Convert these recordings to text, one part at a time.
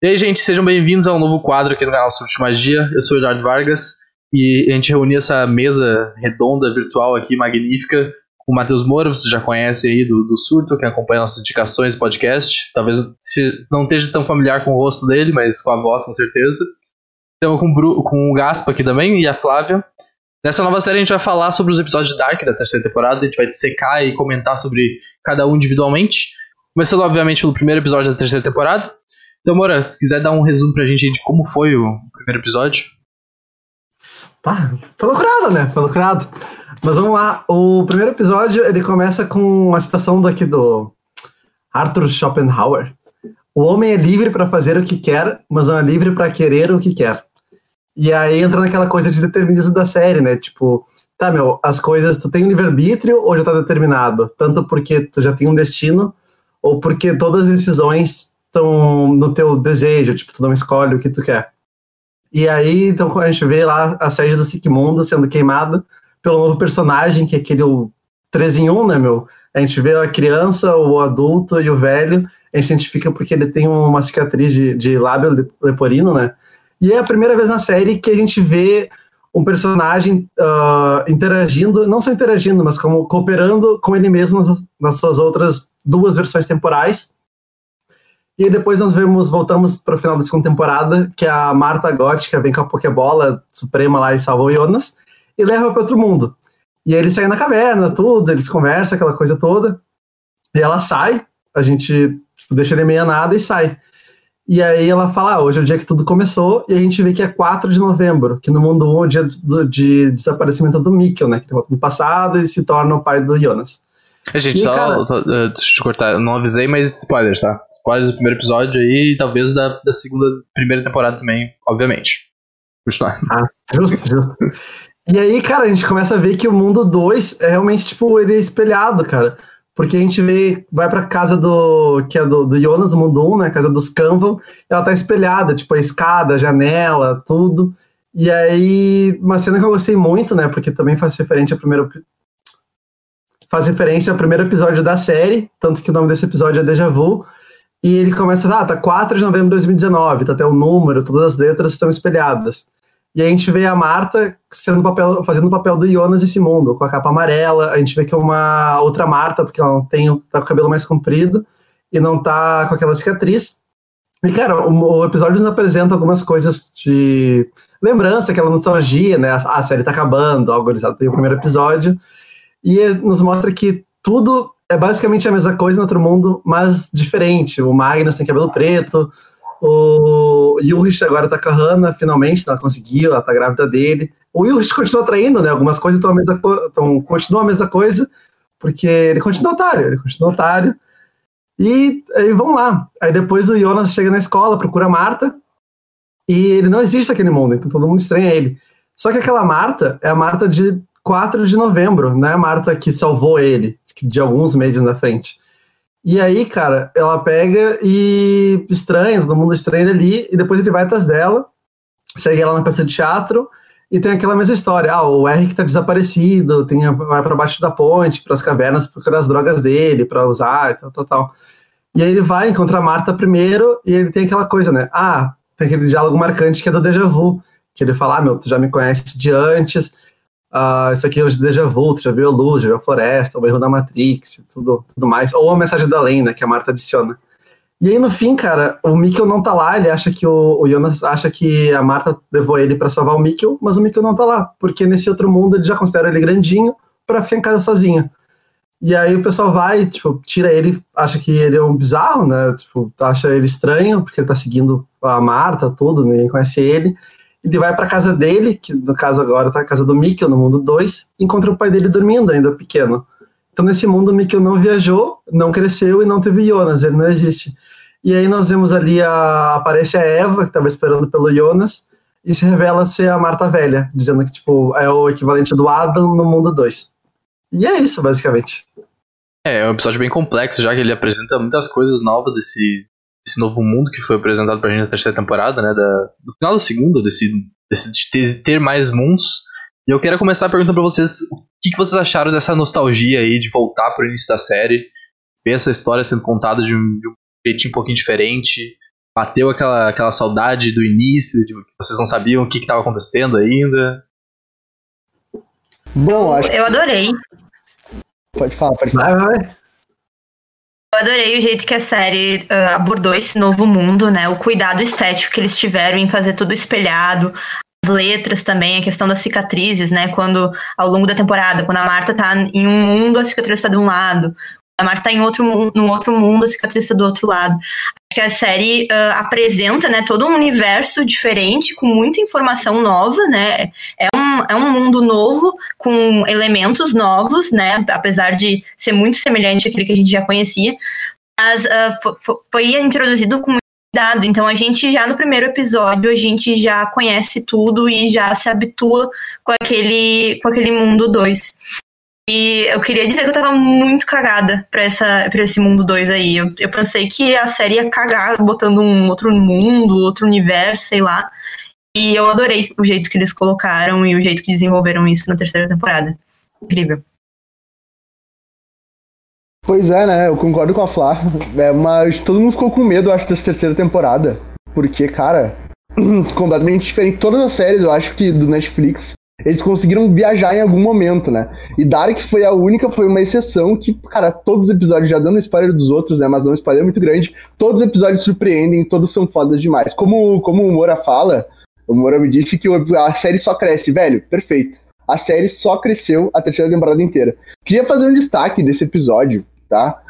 E aí, gente, sejam bem-vindos a um novo quadro aqui no canal Surto Magia. Eu sou o Eduardo Vargas e a gente reuniu essa mesa redonda, virtual aqui, magnífica, com o Matheus Moura, você já conhece aí do, do Surto, que acompanha nossas indicações podcast. Talvez não esteja tão familiar com o rosto dele, mas com a voz, com certeza. Estamos com, o com o Gaspa aqui também e a Flávia. Nessa nova série a gente vai falar sobre os episódios de Dark da terceira temporada, a gente vai secar e comentar sobre cada um individualmente. Começando, obviamente, pelo primeiro episódio da terceira temporada. Então, Moura, se quiser dar um resumo pra gente de como foi o primeiro episódio. Pá, foi loucurado, né? Foi loucurado. Mas vamos lá. O primeiro episódio, ele começa com uma citação daqui do Arthur Schopenhauer. O homem é livre para fazer o que quer, mas não é livre para querer o que quer. E aí entra naquela coisa de determinismo da série, né? Tipo, tá, meu, as coisas, tu tem um livre-arbítrio ou já tá determinado? Tanto porque tu já tem um destino, ou porque todas as decisões estão no teu desejo, tipo, tu não escolhe o que tu quer. E aí, então, a gente vê lá a sede do Sigmundo sendo queimada pelo novo personagem, que é aquele 3 em 1, né, meu? A gente vê a criança, o adulto e o velho, a gente identifica porque ele tem uma cicatriz de, de lábio leporino, né? E é a primeira vez na série que a gente vê um personagem uh, interagindo, não só interagindo, mas como cooperando com ele mesmo nas suas outras duas versões temporais. E depois nós vemos, voltamos para o final da segunda temporada, que a Marta Gótica vem com a Pokébola Suprema lá e salva o Jonas, e leva para outro mundo. E aí eles saem na caverna, tudo, eles conversam, aquela coisa toda. E ela sai, a gente tipo, deixa ele meia nada e sai. E aí ela fala, ah, hoje é o dia que tudo começou, e a gente vê que é 4 de novembro, que no mundo 1 é o dia do, de desaparecimento do Mikkel, né? Que volta no passado e se torna o pai do Jonas. A gente, e, só, cara, uh, eu te cortar, não avisei, mas spoilers, tá? Spoilers do primeiro episódio aí e talvez da, da segunda, primeira temporada também, obviamente. Continuar. Ah, justo, justo. E aí, cara, a gente começa a ver que o mundo 2 é realmente, tipo, ele é espelhado, cara. Porque a gente vê, vai pra casa do, que é do, do Jonas, o mundo 1, né, casa dos Canvan, ela tá espelhada, tipo, a escada, a janela, tudo. E aí, uma cena que eu gostei muito, né, porque também faz referente ao primeiro, faz referência ao primeiro episódio da série, tanto que o nome desse episódio é Deja Vu. E ele começa, ah, tá 4 de novembro de 2019, tá até o número, todas as letras estão espelhadas. E a gente vê a Marta sendo papel, fazendo o papel do Jonas nesse mundo, com a capa amarela. A gente vê que é uma outra Marta, porque ela tem, tá com o cabelo mais comprido e não tá com aquela cicatriz. E, cara, o, o episódio nos apresenta algumas coisas de lembrança, aquela nostalgia, né? A, a série tá acabando, algo tem o primeiro episódio e nos mostra que tudo é basicamente a mesma coisa no outro mundo, mas diferente. O Magnus tem cabelo preto, o Yurich agora tá com a Hannah, finalmente, ela conseguiu, ela tá grávida dele. O Yurich continua traindo, né? Algumas coisas estão a mesma tão, continuam a mesma coisa, porque ele continua otário, ele continua otário. E aí vamos lá. Aí depois o Jonas chega na escola, procura a Marta, e ele não existe naquele mundo, então todo mundo estranha ele. Só que aquela Marta é a Marta de 4 de novembro, né? Marta que salvou ele de alguns meses na frente. E aí, cara, ela pega e estranha, todo mundo estranha ali, e depois ele vai atrás dela, segue ela na peça de teatro, e tem aquela mesma história. Ah, o que tá desaparecido, tem, vai para baixo da ponte, para as cavernas, procurar as drogas dele, para usar e tal, tal, tal. E aí ele vai, encontra a Marta primeiro, e ele tem aquela coisa, né? Ah, tem aquele diálogo marcante que é do déjà vu, que ele fala, ah, meu, tu já me conhece de antes, Uh, isso aqui o Deja Vu, já viu a luz, já viu a floresta, o erro da Matrix, tudo, tudo mais. Ou a mensagem da lenda que a Marta adiciona. E aí, no fim, cara, o Mikkel não tá lá, ele acha que o, o Jonas acha que a Marta levou ele para salvar o Mikkel, mas o Mikkel não tá lá, porque nesse outro mundo ele já considera ele grandinho para ficar em casa sozinho. E aí o pessoal vai, tipo, tira ele, acha que ele é um bizarro, né? Tipo, acha ele estranho, porque ele tá seguindo a Marta, tudo, ninguém conhece ele ele vai para casa dele, que no caso agora tá a casa do Mikkel, no mundo 2, encontra o pai dele dormindo ainda pequeno. Então nesse mundo o Mikkel não viajou, não cresceu e não teve Jonas, ele não existe. E aí nós vemos ali a aparece a Eva, que estava esperando pelo Jonas, e se revela ser a Marta Velha, dizendo que tipo é o equivalente do Adam no mundo 2. E é isso, basicamente. É, é um episódio bem complexo, já que ele apresenta muitas coisas novas desse, esse novo mundo que foi apresentado pra gente na terceira temporada, né? Da, do final da segunda, desse, desse de ter, ter mais moons. E eu quero começar perguntando pra vocês o que, que vocês acharam dessa nostalgia aí de voltar pro início da série, ver essa história sendo contada de um, de um jeitinho um pouquinho diferente, Bateu aquela, aquela saudade do início, de que vocês não sabiam o que estava acontecendo ainda? Bom, acho Eu adorei. Pode falar, pode falar. Vai, vai. Eu adorei o jeito que a série ah, abordou esse novo mundo, né? O cuidado estético que eles tiveram em fazer tudo espelhado. As letras também, a questão das cicatrizes, né? Quando, ao longo da temporada, quando a Marta tá em um mundo, a cicatriz tá de um lado. A Marta tá em outro, num outro mundo, a cicatriz tá do outro lado. Acho que a série ah, apresenta, né, todo um universo diferente, com muita informação nova, né? É um, é um mundo novo, com elementos novos, né? Apesar de ser muito semelhante àquele que a gente já conhecia. Mas fo- foi introduzido com muito cuidado. Então a gente já no primeiro episódio, a gente já conhece tudo e já se habitua com aquele, com aquele mundo 2. E eu queria dizer que eu tava muito cagada pra, essa, pra esse mundo 2 aí. Eu, eu pensei que a série ia cagar botando um outro mundo, outro universo, sei lá. E eu adorei o jeito que eles colocaram e o jeito que desenvolveram isso na terceira temporada. Incrível. Pois é, né? Eu concordo com a Flá. É, mas todo mundo ficou com medo, eu acho, dessa terceira temporada. Porque, cara, completamente diferente. Todas as séries, eu acho que do Netflix, eles conseguiram viajar em algum momento, né? E Dark foi a única, foi uma exceção que, cara, todos os episódios, já dando spoiler dos outros, né? Mas não um spoiler muito grande, todos os episódios surpreendem, todos são fodas demais. Como, como o Moura fala, o Moura me disse que a série só cresce, velho. Perfeito. A série só cresceu a terceira temporada inteira. Queria fazer um destaque desse episódio, tá?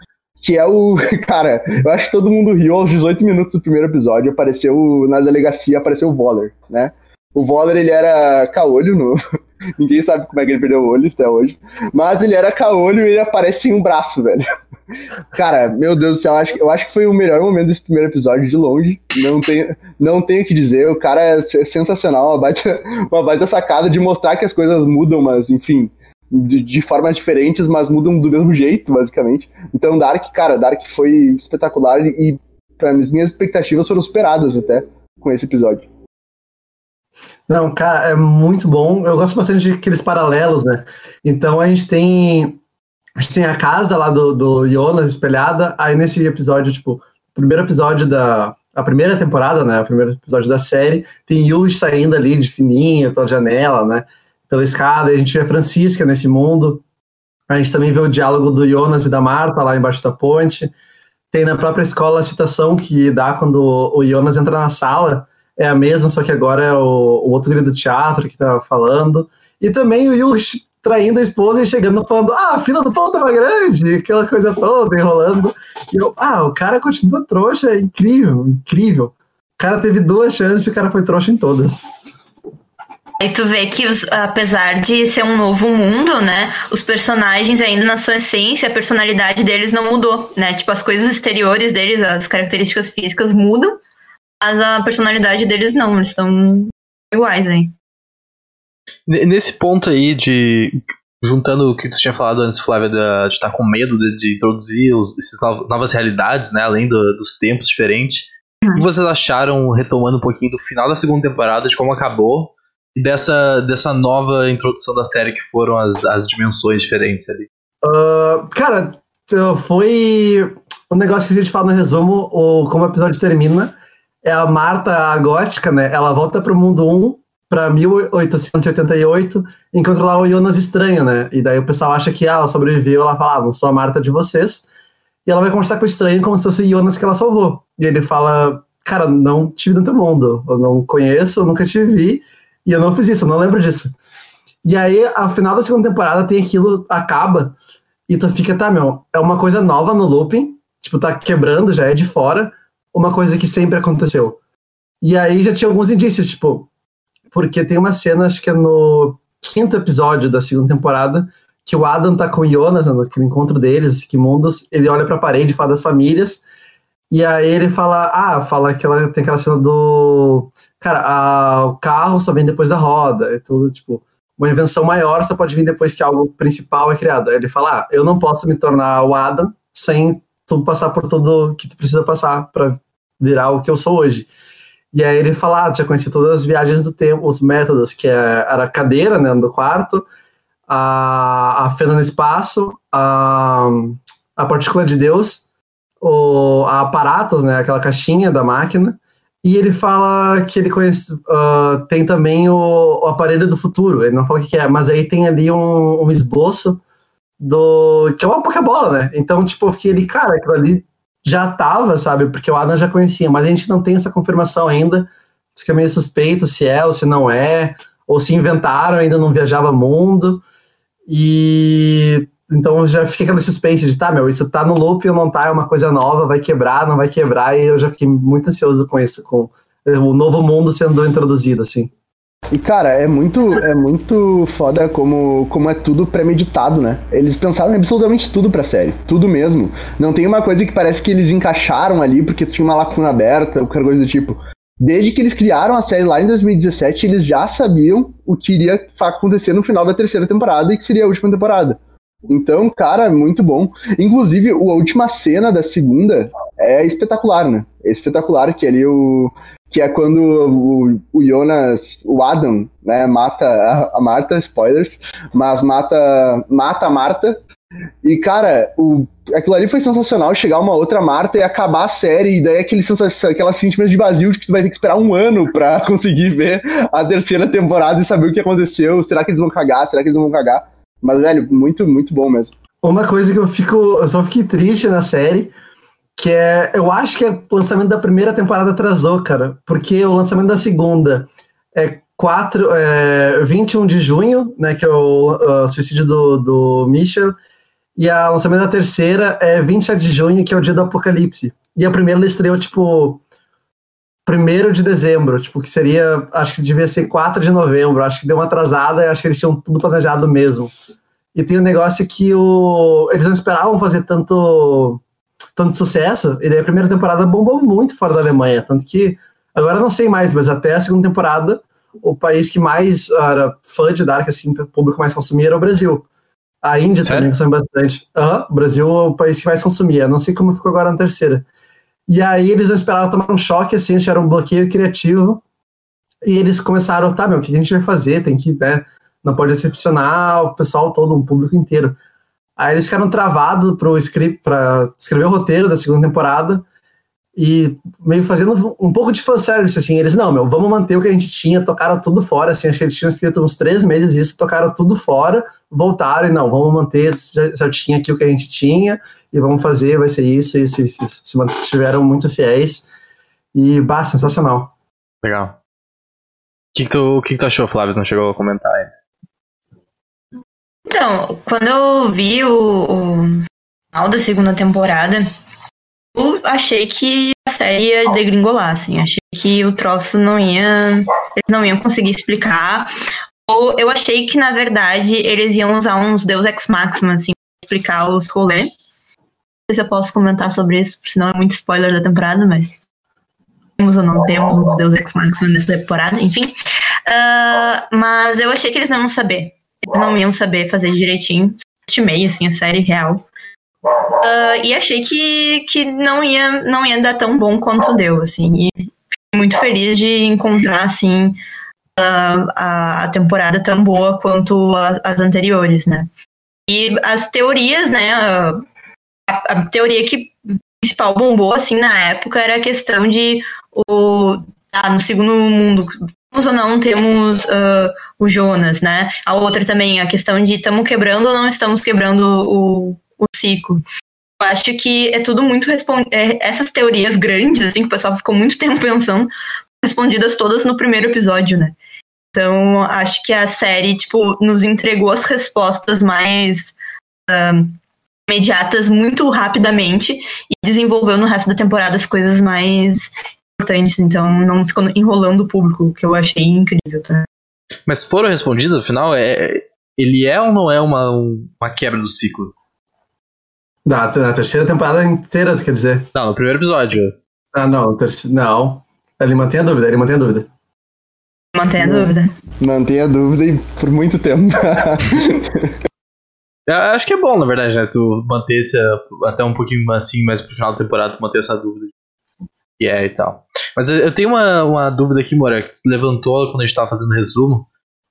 Que é o. Cara, eu acho que todo mundo riu aos 18 minutos do primeiro episódio. Apareceu na delegacia, apareceu o Voller, né? O Voller, ele era caolho no. Ninguém sabe como é que ele perdeu o olho até hoje. Mas ele era caolho e ele aparece sem um braço, velho. Cara, meu Deus do céu, eu acho, que- eu acho que foi o melhor momento desse primeiro episódio de longe. Não tenho, não tenho o que dizer. O cara é se- sensacional, uma baita, uma baita sacada de mostrar que as coisas mudam, mas enfim, de, de formas diferentes, mas mudam do mesmo jeito, basicamente. Então, Dark, cara, Dark foi espetacular e, para as minhas expectativas foram superadas até com esse episódio. Não, cara, é muito bom. Eu gosto bastante de aqueles paralelos, né? Então a gente tem. A gente tem a casa lá do, do Jonas espelhada. Aí nesse episódio, tipo, primeiro episódio da. A primeira temporada, né? O primeiro episódio da série, tem Yuji saindo ali de fininho pela janela, né? Pela escada. A gente vê a Francisca nesse mundo. A gente também vê o diálogo do Jonas e da Marta lá embaixo da ponte. Tem na própria escola a citação que dá quando o Jonas entra na sala é a mesma, só que agora é o, o outro do teatro que tá falando. E também o Yuji traindo a esposa e chegando falando, ah, a fila do pão tava grande, aquela coisa toda, enrolando. E eu, ah, o cara continua trouxa, é incrível, incrível. O cara teve duas chances e o cara foi trouxa em todas. Aí tu vê que, os- apesar de ser um novo mundo, né? Os personagens, ainda na sua essência, a personalidade deles não mudou, né? Tipo, as coisas exteriores deles, as características físicas mudam, mas a personalidade deles não, eles estão iguais aí. N- Nesse ponto aí de. Juntando o que tu tinha falado antes, Flávia, de estar com medo de, de introduzir os, essas novas, realidades, né? Além do- dos tempos diferentes. O que vocês acharam, retomando um pouquinho do final da segunda temporada, de como acabou, e dessa, dessa nova introdução da série que foram as, as dimensões diferentes ali? Ah, cara, foi um negócio que a gente fala no resumo, o, como o episódio termina. É a Marta, a gótica, né? Ela volta pro mundo 1, pra 1888, encontra lá o Jonas estranho, né? E daí o pessoal acha que ah, ela sobreviveu, ela fala, ah, não sou a Marta de vocês. E ela vai conversar com o estranho como se fosse o Jonas que ela salvou. E ele fala, cara, não tive no teu mundo, eu não conheço, eu nunca te vi, e eu não fiz isso, eu não lembro disso. E aí, ao final da segunda temporada, tem aquilo, acaba, e tu fica, tá, meu, é uma coisa nova no looping, tipo, tá quebrando, já é de fora, uma coisa que sempre aconteceu. E aí já tinha alguns indícios, tipo, porque tem uma cena, acho que é no quinto episódio da segunda temporada, que o Adam tá com o Jonas, né, no encontro deles, que mundos, ele olha pra parede e fala das famílias, e aí ele fala, ah, fala que ela tem aquela cena do. Cara, a- o carro só vem depois da roda, e tudo, tipo, uma invenção maior só pode vir depois que algo principal é criado. Aí ele fala, ah, eu não posso me tornar o Adam sem tu passar por tudo que tu precisa passar pra virar o que eu sou hoje. E aí ele fala, ah, tinha conhecido todas as viagens do tempo, os métodos, que é- era a cadeira, né, no quarto, a, a fenda no espaço, a, a partícula de Deus, o, a aparatos, né? Aquela caixinha da máquina. E ele fala que ele conhece. Uh, tem também o, o, aparelho do futuro. Ele não fala o que, que é, mas aí tem ali um, um, esboço do. que é uma Pokébola, né? Então, tipo, eu fiquei ali, cara, aquilo ali já tava, sabe? Porque o Adam já conhecia, mas a gente não tem essa confirmação ainda. Fica meio suspeito se é ou se não é, ou se inventaram, ainda não viajava mundo. E então já fica aquela suspense de, tá, meu, isso tá no loop ou não tá, é uma coisa nova, vai quebrar, não vai quebrar, e eu já fiquei muito ansioso com isso, com o novo mundo sendo introduzido, assim. E cara, é muito, é muito foda como, como é tudo premeditado, né? Eles pensaram absolutamente tudo pra série, tudo mesmo. Não tem uma coisa que parece que eles encaixaram ali porque tinha uma lacuna aberta, qualquer coisa do tipo. Desde que eles criaram a série lá em 2017, eles já sabiam o que iria acontecer no final da terceira temporada e que seria a última temporada. Então, cara, muito bom. Inclusive, a última cena da segunda é espetacular, né? É espetacular que ali o. Que é quando o, o Jonas, o Adam, né, mata a, a Marta, spoilers, mas mata, mata a Marta. E, cara, o, aquilo ali foi sensacional, chegar uma outra Marta e acabar a série, e daí aquele aquela sentimento de vazio de que tu vai ter que esperar um ano pra conseguir ver a terceira temporada e saber o que aconteceu. Será que eles vão cagar? Será que eles vão cagar? Mas, velho, muito, muito bom mesmo. Uma coisa que eu fico. Eu só fiquei triste na série, que é. Eu acho que é o lançamento da primeira temporada atrasou, cara. Porque o lançamento da segunda é 4, é, 21 de junho, né? Que é o, suicídio do, do Michel. E o lançamento da terceira é 27 de junho, que é o dia do apocalipse. E a primeira estreou, tipo, 1 de dezembro, tipo, que seria, acho que devia ser 4 de novembro, acho que deu uma atrasada e acho que eles tinham tudo planejado mesmo. E tem um negócio que o, eles não esperavam fazer tanto, tanto sucesso, e daí a primeira temporada bombou muito fora da Alemanha, tanto que, agora não sei mais, mas até a segunda temporada, o país que mais era fã de Dark, assim, o público mais consumia era o Brasil. A Índia Sério? também consome bastante. Uhum, o Brasil é o país que mais consumia, não sei como ficou agora na terceira. E aí eles não esperavam tomar um choque, assim, acharam um bloqueio criativo. E eles começaram, tá, meu, o que a gente vai fazer? Tem que, né, não pode decepcionar o pessoal todo, o público inteiro. Aí eles ficaram travados para escrever o roteiro da segunda temporada e meio fazendo um pouco de fanservice, assim, eles, não, meu, vamos manter o que a gente tinha, tocaram tudo fora, assim, acho que eles tinham escrito uns três meses isso, tocaram tudo fora, voltaram e não, vamos manter certinho aqui o que a gente tinha e vamos fazer, vai ser isso, isso, isso, isso. se mantiveram muito fiéis e, bah, sensacional. Legal. O que, que, tu, que, que tu achou, Flávio? Não chegou a comentar ainda. Então, quando eu vi o, o final da segunda temporada, eu achei que a série ia degringolar, assim. Achei que o troço não ia. Eles não iam conseguir explicar. Ou eu achei que, na verdade, eles iam usar uns Deus Ex Machina, assim, pra explicar os rolês. Não sei se eu posso comentar sobre isso, senão é muito spoiler da temporada, mas. Temos ou não temos uns Deus Ex Machina nessa temporada, enfim. Uh, mas eu achei que eles não iam saber. Eles não iam saber fazer direitinho. Estimei, assim, a série real. Uh, e achei que, que não, ia, não ia dar tão bom quanto deu, assim. E fiquei muito feliz de encontrar, assim, uh, a, a temporada tão boa quanto as, as, anteriores, né? E as teorias, né? A, a teoria que principal bombou, assim, na época era a questão de o, ah, no segundo mundo temos ou não temos uh, o Jonas, né? A outra também, a questão de estamos quebrando ou não estamos quebrando o, o ciclo. Eu acho que é tudo muito respondido. É, essas teorias grandes, assim, que o pessoal ficou muito tempo pensando, respondidas todas no primeiro episódio, né? Então, acho que a série, tipo, nos entregou as respostas mais uh, imediatas muito rapidamente e desenvolveu no resto da temporada as coisas mais importantes. Então, não ficou enrolando o público, que eu achei incrível, tá? Mas foram respondidas, afinal, é, ele é ou não é uma, uma quebra do ciclo? Na, na terceira temporada inteira, quer dizer? Não, no primeiro episódio. Ah, não, terceiro, não. Ele mantém a dúvida, ele mantém a dúvida. Mantém a dúvida. Mantém a dúvida e por muito tempo. Eu acho que é bom, na verdade, né? Tu manter esse, até um pouquinho assim, mais pro final da temporada, tu manter essa dúvida. E é e tal. Mas eu, tenho uma, uma dúvida aqui, Moura, que tu levantou quando a gente tava fazendo resumo.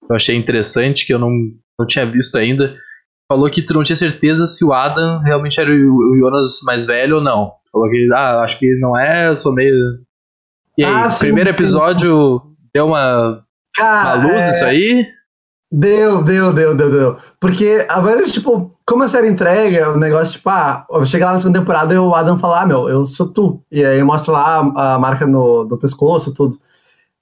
Eu achei interessante, que eu não, não tinha visto ainda falou que tu não tinha certeza se o Adam realmente era o, Jonas mais velho ou não. Falou que, ah, acho que não é, eu sou meio. E aí, Ah, sim, primeiro sim. episódio deu uma, Cara, uma luz é, isso aí? Deu, deu, deu, deu, deu. Porque agora, tipo, como a série entrega, o negócio, tipo, ah, chega lá na segunda temporada e o Adam fala, ah, meu, eu sou tu. E aí mostra lá a, a marca no, no pescoço, tudo.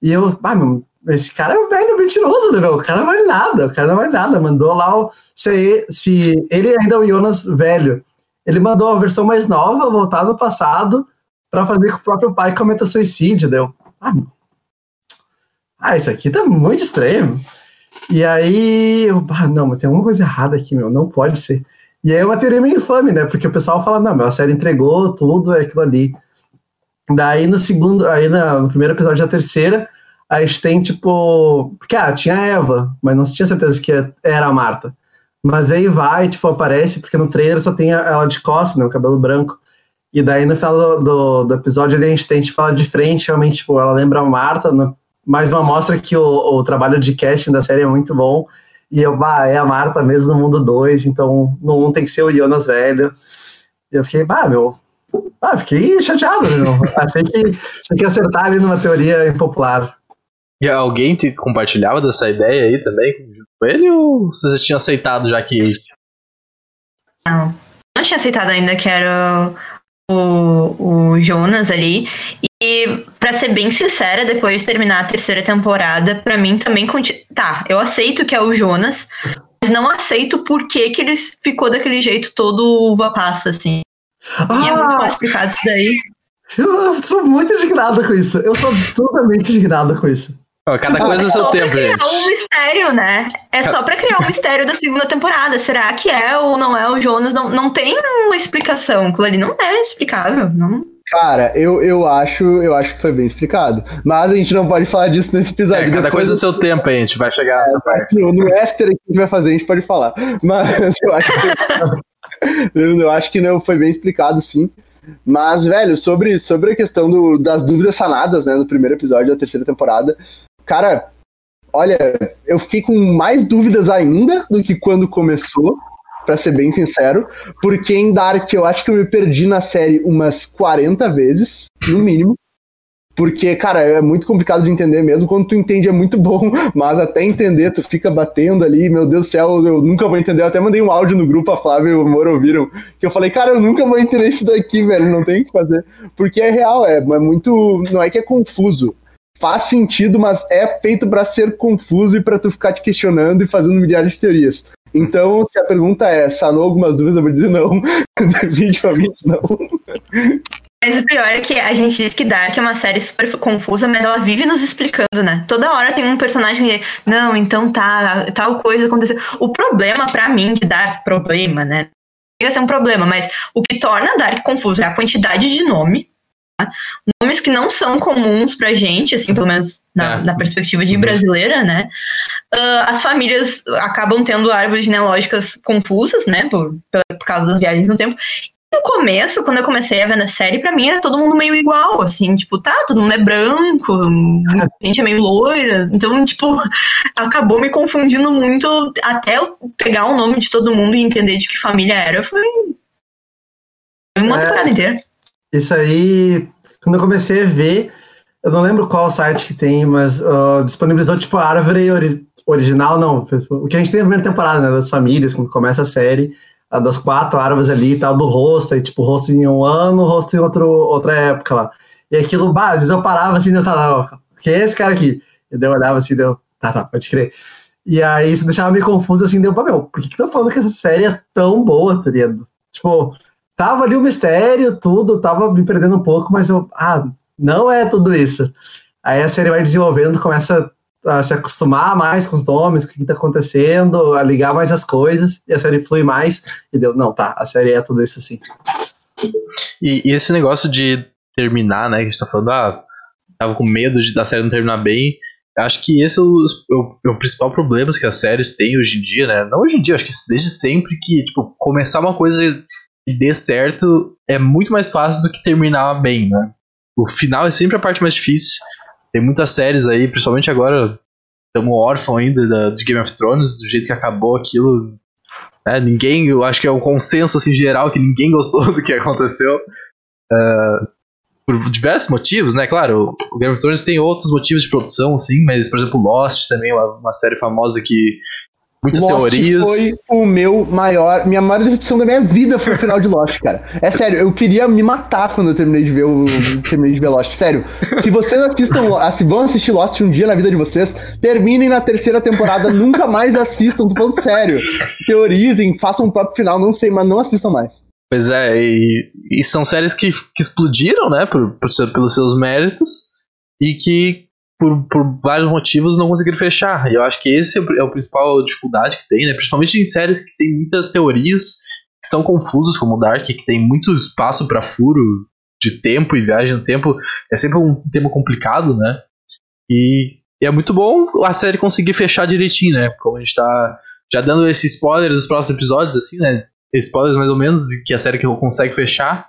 E eu, ah, meu, esse cara é um velho mentiroso, né, meu? O cara não vale nada, o cara não vale nada. Mandou lá o. Se, se ele ainda é o Jonas velho, ele mandou a versão mais nova, voltar no passado, pra fazer que o próprio pai cometa suicídio. Deu. Ah. Ah, isso aqui tá muito estranho. E aí, eu, ah, não, mas tem alguma coisa errada aqui, meu, não pode ser. E aí é uma teoria meio infame, né? Porque o pessoal fala, não, meu, a série entregou tudo, é aquilo ali. Daí no segundo, aí na- no primeiro episódio da terceira, a gente tem tipo. Porque ah, tinha a Eva, mas não se tinha certeza que era a Marta. Mas aí vai, tipo, aparece, porque no trailer só tem ela de costas, né? O cabelo branco. E daí no final do, do, do episódio a gente tem, tipo, ela de frente, realmente, tipo, ela lembra a Marta, no- mais uma mostra que o, o trabalho de casting da série é muito bom. E eu, bah, é a Marta mesmo no mundo 2, então no 1 um tem que ser o Jonas velho. E eu fiquei, bah, meu. Ah, fiquei chateado, meu. achei, que, achei que acertar ali numa teoria impopular. E alguém te compartilhava dessa ideia aí também com ele ou vocês já tinham aceitado já que. Não. Não tinha aceitado ainda que era o, o Jonas ali. E, pra ser bem sincera, depois de terminar a terceira temporada, pra mim também. conti- Tá, eu aceito que é o Jonas, mas não aceito por que, que ele ficou daquele jeito todo uva passa, assim. E é muito mal Ah, explicado isso daí. eu sou muito indignado com isso. Eu sou absurdamente indignado com isso. Ó, cada Tipo, coisa é É seu só pra tempo, criar gente. um mistério, né? É só pra criar um mistério da segunda temporada. Será que é ou não é o Jonas? Não, não tem uma explicação. Aquilo ali não é explicável. Não, Cara, eu, eu acho eu acho que foi bem explicado. Mas a gente não pode falar disso nesse episódio. É, cada Depois, coisa é seu tempo, hein? A gente vai chegar nessa parte. no, after que a gente vai fazer, a gente pode falar. Mas eu acho que, eu acho que não foi bem explicado, sim. Mas, velho, sobre, sobre a questão do- das dúvidas sanadas, né, no primeiro episódio da terceira temporada, cara, olha, eu fiquei com mais dúvidas ainda do que quando começou, pra ser bem sincero, porque em Dark eu acho que eu me perdi na série umas 40 vezes, no mínimo. Porque, cara, é muito complicado de entender mesmo. Quando tu entende é muito bom, mas até entender, tu fica batendo ali, meu Deus do céu, eu nunca vou entender. Eu até mandei um áudio no grupo, a Flávia e o Moro ouviram, que eu falei, cara, eu nunca vou entender isso daqui, velho, não tem o que fazer. Porque é real, é, é muito. Não é que é confuso. Faz sentido, mas é feito pra ser confuso e pra tu ficar te questionando e fazendo milhares de teorias. Então, se a pergunta é, sanou algumas dúvidas, eu vou dizer não. Definitivamente não. Mas o pior é que a gente diz que Dark é uma série super confusa, mas ela vive nos explicando, né? Toda hora tem um personagem que, não, então tá, tal coisa aconteceu. O problema pra mim de Dark, problema, né? Chega a ser um problema, mas o que torna Dark confuso é a quantidade de nome. Nomes que não são comuns pra gente, assim, pelo menos na, É. na perspectiva de Uhum. brasileira, né? Ah, as famílias acabam tendo árvores genealógicas confusas, né? Por, por causa das viagens no tempo. No começo, quando eu comecei a ver na série, pra mim era todo mundo meio igual, assim, tipo, tá, todo mundo é branco, a gente é meio loira, então, tipo, acabou me confundindo muito até eu pegar o nome de todo mundo e entender de que família era, foi foi uma É. temporada inteira. Isso aí, quando eu comecei a ver, eu não lembro qual site que tem, mas ah, disponibilizou tipo a árvore ori- original, não. O que a gente tem na primeira temporada, né? Das famílias, quando começa a série, a das quatro árvores ali e tal, do rosto, aí tipo, rosto em um ano, rosto em outro, outra época lá. E aquilo, bah, às vezes eu parava assim, eu tava, quem é esse cara aqui? E daí eu olhava assim, deu, tá, tá, pode crer. E aí isso deixava meio confuso assim, deu, pá, meu, por que que tô falando que essa série é tão boa, tá? Tipo, tava ali o mistério, tudo, tava me perdendo um pouco, mas eu, ah, não é tudo isso. Aí a série vai desenvolvendo, começa a se acostumar mais com os nomes, o que tá acontecendo, a ligar mais as coisas, e a série flui mais, e deu, não, tá, a série é tudo isso assim. E, e esse negócio de terminar, né? Que a gente tá falando, ah, tava com medo de da série não terminar bem. Acho que esse é o, o- é o principal problema que as séries têm hoje em dia, né? Não hoje em dia, acho que desde sempre que, tipo, começar uma coisa e dê certo é muito mais fácil do que terminar bem, né? O final é sempre a parte mais difícil. Tem muitas séries aí, principalmente agora, estamos órfãos ainda da, de Game of Thrones, do jeito que acabou aquilo. Né? Ninguém, eu acho que é um consenso assim, geral que ninguém gostou do que aconteceu. Uh, por diversos motivos, né? Claro, o Game of Thrones tem outros motivos de produção, sim, mas, por exemplo, Lost também uma, uma série famosa que muitas Lost teorias. foi o meu maior. Minha maior decepção da minha vida foi o final de Lost, cara. É sério, eu queria me matar quando eu terminei de ver o. terminei de ver Lost. Sério. Se vocês assistam, se vão assistir Lost um dia na vida de vocês, terminem na terceira temporada, nunca mais assistam, tô falando sério. Teorizem, façam um próprio final, não sei, mas não assistam mais. Pois é, e, e são séries que, que explodiram, né, por, por, pelos seus méritos e que por, por vários motivos não conseguiram fechar. E eu acho que esse é o, é o principal dificuldade que tem, né, principalmente em séries que tem muitas teorias que são confusas, como Dark, que tem muito espaço para furo de tempo e viagem no tempo. É sempre um tema complicado, né? E, e é muito bom a série conseguir fechar direitinho, né? Como a gente tá já dando esse spoiler dos próximos episódios, assim, né? spoilers mais ou menos, que a série que consegue fechar.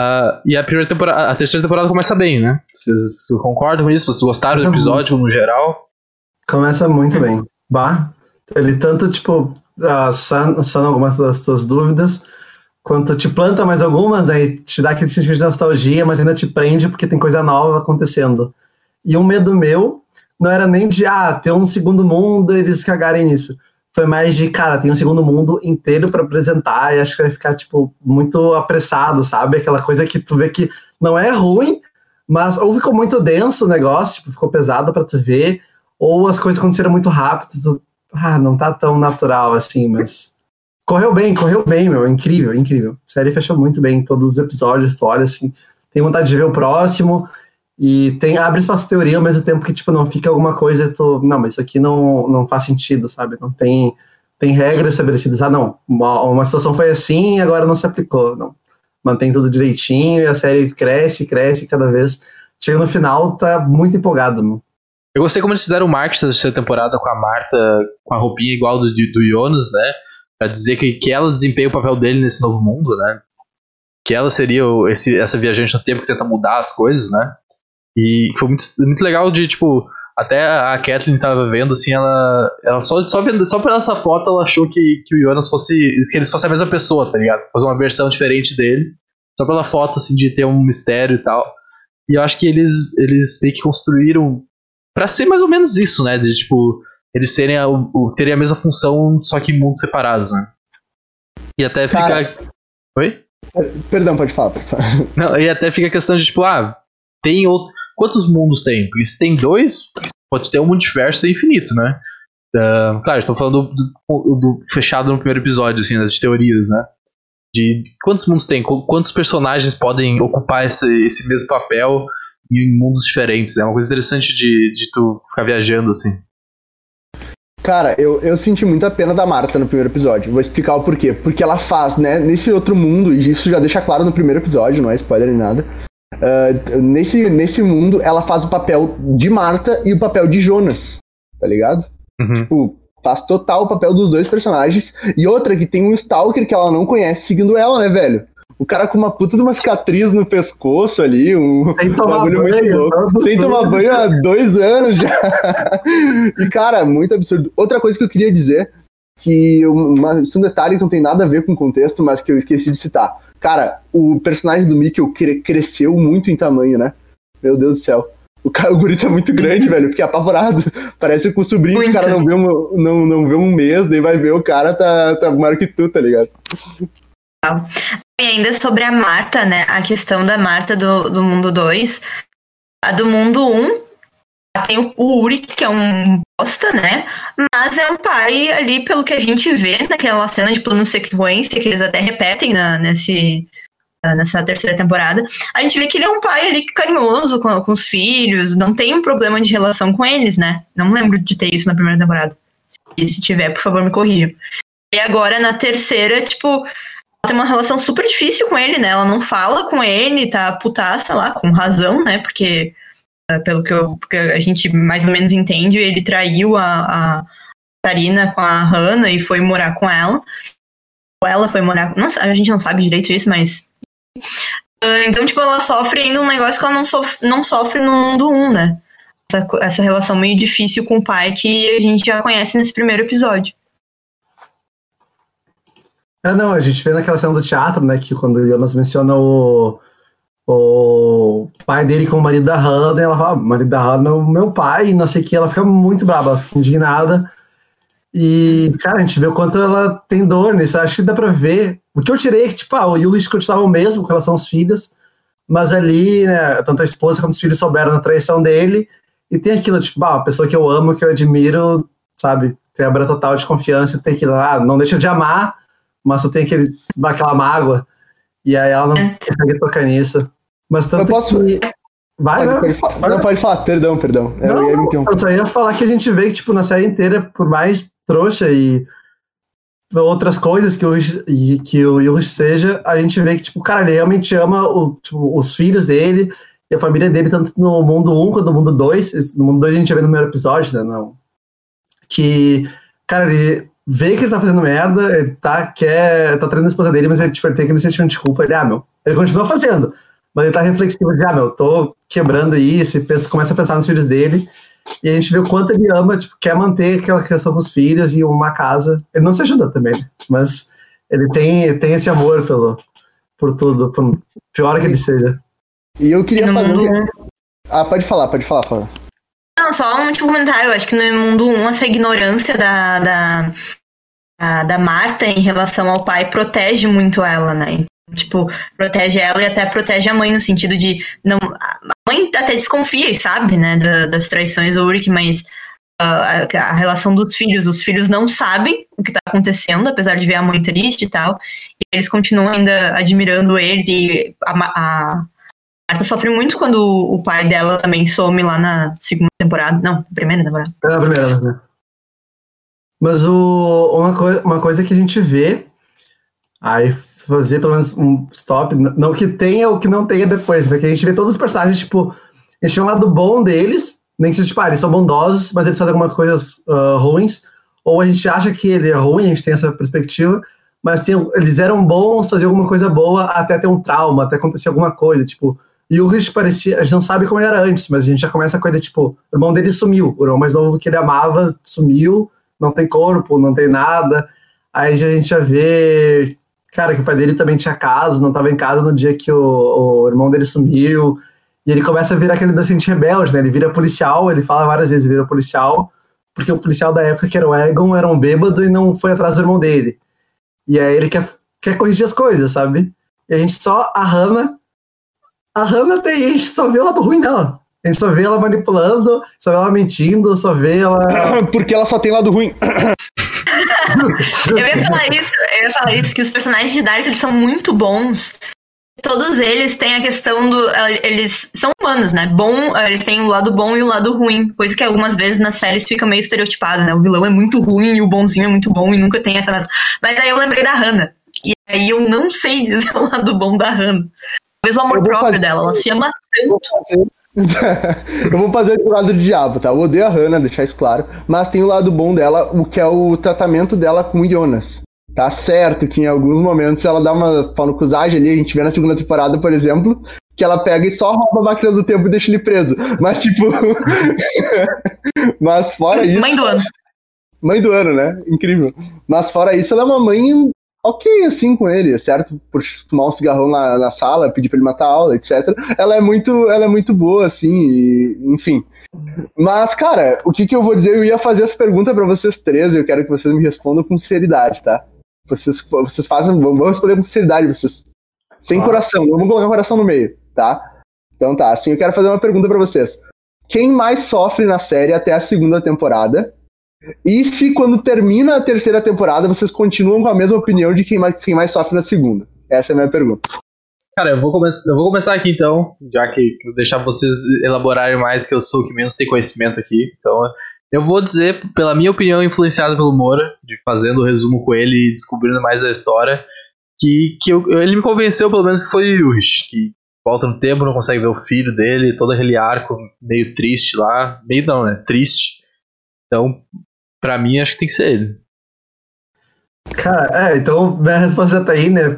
Uh, e a primeira temporada, a terceira temporada começa bem, né? Vocês, vocês concordam com isso? Vocês gostaram do episódio no geral? Começa muito bem. Bah, ele tanto, tipo, uh, sana, sana algumas das tuas dúvidas, quanto te planta mais algumas, né? te dá aquele sentimento de nostalgia, mas ainda te prende porque tem coisa nova acontecendo. E um medo meu não era nem de, ah, ter um segundo mundo e eles cagarem nisso foi mais de, cara, tem um segundo mundo inteiro para apresentar e acho que vai ficar, tipo, muito apressado, sabe? Aquela coisa que tu vê que não é ruim, mas ou ficou muito denso o negócio, tipo, ficou pesado para tu ver, ou as coisas aconteceram muito rápido, tu, ah, não tá tão natural assim, mas correu bem, correu bem, meu, incrível, incrível. A série fechou muito bem todos os episódios, tu olha assim, tem vontade de ver o próximo, e tem, abre espaço teoria ao mesmo tempo que, tipo, não fica alguma coisa, tu, não, mas isso aqui não, não faz sentido, sabe? Não tem, tem regras estabelecidas. Ah, não, uma, uma situação foi assim e agora não se aplicou. Não. Mantém tudo direitinho e a série cresce, cresce cada vez. Chega no final, tá muito empolgado, mano. Eu gostei como eles fizeram o marketing da terceira temporada com a Marta, com a roupinha igual do, do Jonas, né? Pra dizer que, que ela desempenha o papel dele nesse novo mundo, né? Que ela seria esse, essa viajante no tempo que tenta mudar as coisas, né? E foi muito, muito legal de, tipo, até a Kathleen tava vendo, assim, ela, ela só, só, vendo, só por essa foto ela achou que, que o Jonas fosse, que eles fossem a mesma pessoa, tá ligado? Fazer uma versão diferente dele, só pela foto, assim, de ter um mistério e tal. E eu acho que eles, eles meio que construíram para ser mais ou menos isso, né? De, tipo, eles serem a, o, terem a mesma função, só que em mundos separados, né? E até Cara, fica... Oi? Perdão, pode falar, pode falar. Não, e até fica a questão de, tipo, ah, tem outro. Quantos mundos tem? Porque se tem dois, pode ter um multiverso infinito, né? Uh, claro, estou falando do, do, do, fechado no primeiro episódio, assim, das teorias, né? De quantos mundos tem, quantos personagens podem ocupar esse, esse mesmo papel em mundos diferentes. É uma coisa interessante de, de tu ficar viajando, assim. Cara, eu, eu senti muita pena da Marta no primeiro episódio. Vou explicar o porquê. Porque ela faz, né, nesse outro mundo, e isso já deixa claro no primeiro episódio, não é spoiler nem nada Uh, nesse, nesse mundo, ela faz o papel de Marta e o papel de Jonas, tá ligado? Uhum. Tipo, faz total o papel dos dois personagens. E outra que tem um Stalker que ela não conhece seguindo ela, né, velho? O cara com uma puta de uma cicatriz no pescoço ali, um sem tomar bagulho banho, muito louco. Sem tomar banho há dois anos já. e, cara, muito absurdo. Outra coisa que eu queria dizer, que uma, um detalhe que não tem nada a ver com o contexto, mas que eu esqueci de citar. Cara, o personagem do Mikkel cresceu muito em tamanho, né? Meu Deus do céu. O, cara, o guri tá muito grande, velho. Fiquei apavorado. Parece com o sobrinho, muito. o cara não vê, um, não, não vê um mês, daí vai ver o cara tá, tá maior que tu, tá ligado? E ainda sobre a Marta, né? A questão da Marta do, do mundo 2. A do mundo 1, um, tem o, Uri, que é um bosta, né? Mas é um pai ali, pelo que a gente vê naquela cena de plano sequência, que eles até repetem na, nesse, nessa terceira temporada. A gente vê que ele é um pai ali carinhoso com, com os filhos, não tem um problema de relação com eles, né? Não lembro de ter isso na primeira temporada. Se, se tiver, por favor, me corrija. E agora, na terceira, tipo, ela tem uma relação super difícil com ele, né? Ela não fala com ele, tá putaça lá, com razão, né? Porque pelo que, eu, que a gente mais ou menos entende, ele traiu a, a Karina com a Hannah e foi morar com ela. Ou ela foi morar. Não, a gente não sabe direito isso, mas. Uh, então, tipo, ela sofre ainda um negócio que ela não sofre, não sofre no mundo 1, né? Essa, essa relação meio difícil com o pai que a gente já conhece nesse primeiro episódio. É, não, a gente vê naquela cena do teatro, né, que quando o Jonas menciona o, o pai dele com o marido da Hannah, ela fala, ah, marido da Hannah é o meu pai, não sei o que, ela fica muito brava, indignada. E, cara, a gente vê o quanto ela tem dor nisso, acho que dá pra ver. O que eu tirei é que, tipo, ah, o Yulich continuava o mesmo com relação aos filhos, mas ali, né, tanto a esposa quanto os filhos souberam da traição dele, e tem aquilo, tipo, ah, a pessoa que eu amo, que eu admiro, sabe, tem a total de confiança, tem aquilo, ah, não deixa de amar, mas só tem aquele, aquela mágoa, e aí ela não é. consegue tocar nisso. Mas tanto eu posso... que... Vai, pode, né? pode, não, pode falar, perdão, perdão. Não, eu, eu só ia falar que a gente vê que, tipo, na série inteira, por mais trouxa e outras coisas que o, que o Yuji seja, a gente vê que, tipo, cara, ele realmente ama o, tipo, os filhos dele e a família dele, tanto no mundo 1 quanto no mundo 2. No mundo 2 a gente vê no primeiro episódio, né? Não. Que, cara, ele vê que ele tá fazendo merda, ele tá, quer, tá treinando a esposa dele, mas ele, tipo, ele tem aquele sentimento de culpa. Ele, ah, meu, ele continua fazendo, mas ele tá reflexivo de, ah, meu, tô quebrando isso, e pensa, começa a pensar nos filhos dele. E a gente vê o quanto ele ama, tipo, quer manter aquela questão dos filhos e uma casa. Ele não se ajuda também, né? mas ele tem, tem esse amor pelo, por tudo, por pior que ele seja. E eu queria fazer. Mundo... Ah, pode falar, pode falar, fala. Não, só um último comentário. Eu acho que no mundo 1, essa ignorância da, da, da Marta em relação ao pai protege muito ela, né? Tipo, protege ela e até protege a mãe, no sentido de. não A mãe até desconfia e sabe, né, da, das traições do Ulrich, mas uh, a, a, relação dos filhos, os filhos não sabem o que tá acontecendo, apesar de ver a mãe triste e tal. E eles continuam ainda admirando eles e a, a Marta sofre muito quando o pai dela também some lá na segunda temporada. Não, primeira temporada. É na primeira? Mas o, uma, coi uma coisa que a gente vê, aí fazer pelo menos um stop, não que tenha ou que não tenha depois, porque a gente vê todos os personagens, tipo, a gente tem um lado bom deles, nem que seja, tipo, ah, eles são bondosos, mas eles fazem algumas coisas uh, ruins, ou a gente acha que ele é ruim, a gente tem essa perspectiva, mas tem, eles eram bons, faziam alguma coisa boa, até ter um trauma, até acontecer alguma coisa, tipo, e o Rich parecia, a gente não sabe como ele era antes, mas a gente já começa com ele, tipo, o irmão dele sumiu, o irmão mais novo que ele amava sumiu, não tem corpo, não tem nada. Aí a gente já vê, cara, que o pai dele também tinha casa, não estava em casa no dia que o, o, irmão dele sumiu. E ele começa a virar aquele docente rebelde, né? Ele vira policial, ele fala várias vezes, vira policial, porque o policial da época, que era o Egon, era um bêbado e não foi atrás do irmão dele. E aí ele quer, quer corrigir as coisas, sabe? E a gente só, a Hannah, a Hannah tem, a gente só vê o lado ruim dela. A gente só vê ela manipulando, só vê ela mentindo, só vê ela. Porque ela só tem lado ruim. eu ia falar isso, eu ia falar isso, que os personagens de Dark eles são muito bons. Todos eles têm a questão do. Eles são humanos, né? Bom, eles têm o lado bom e o lado ruim. Coisa que algumas vezes nas séries fica meio estereotipado, né? O vilão é muito ruim e o bonzinho é muito bom e nunca tem essa. Mas aí eu lembrei da Hannah. E aí eu não sei dizer o lado bom da Hannah. Talvez o amor próprio fazer... dela, ela se ama tanto. eu vou fazer o lado do diabo, tá? Eu odeio a Hannah, deixar isso claro. Mas tem o lado bom dela, o que é o tratamento dela com o Jonas. Tá certo que em alguns momentos ela dá uma panucusagem ali, a gente vê na segunda temporada, por exemplo, que ela pega e só rouba a máquina do tempo e deixa ele preso. Mas, tipo. Mas fora isso. Mãe do ano. Mãe do ano, né? Incrível. Mas fora isso, ela é uma mãe ok assim com ele, certo? Por fumar um cigarrão na, na sala, pedir pra ele matar a aula, etc. Ela é muito, ela é muito boa, assim, e, enfim. Mas, cara, o que, que eu vou dizer? Eu ia fazer essa pergunta para vocês três, eu quero que vocês me respondam com sinceridade, tá? Vocês, vocês fazem, vão responder com sinceridade, vocês. Sem ah. coração, não vamos colocar o coração no meio, tá? Então tá, assim, eu quero fazer uma pergunta para vocês. Quem mais sofre na série até a segunda temporada? E se quando termina a terceira temporada, vocês continuam com a mesma opinião de quem mais, quem mais sofre na segunda? Essa é a minha pergunta. Cara, eu vou, eu vou começar aqui então, já que vou deixar vocês elaborarem mais, que eu sou o que menos tem conhecimento aqui. Então, eu vou dizer, pela minha opinião, influenciada pelo Moura, de fazendo o resumo com ele e descobrindo mais a história, que, que eu, ele me convenceu, pelo menos, que foi o Yurish, que volta no tempo, não consegue ver o filho dele, todo aquele arco meio triste lá. Meio não, né? Triste. Então, Pra mim, acho que tem que ser ele. Cara, é, então minha resposta já tá aí, né?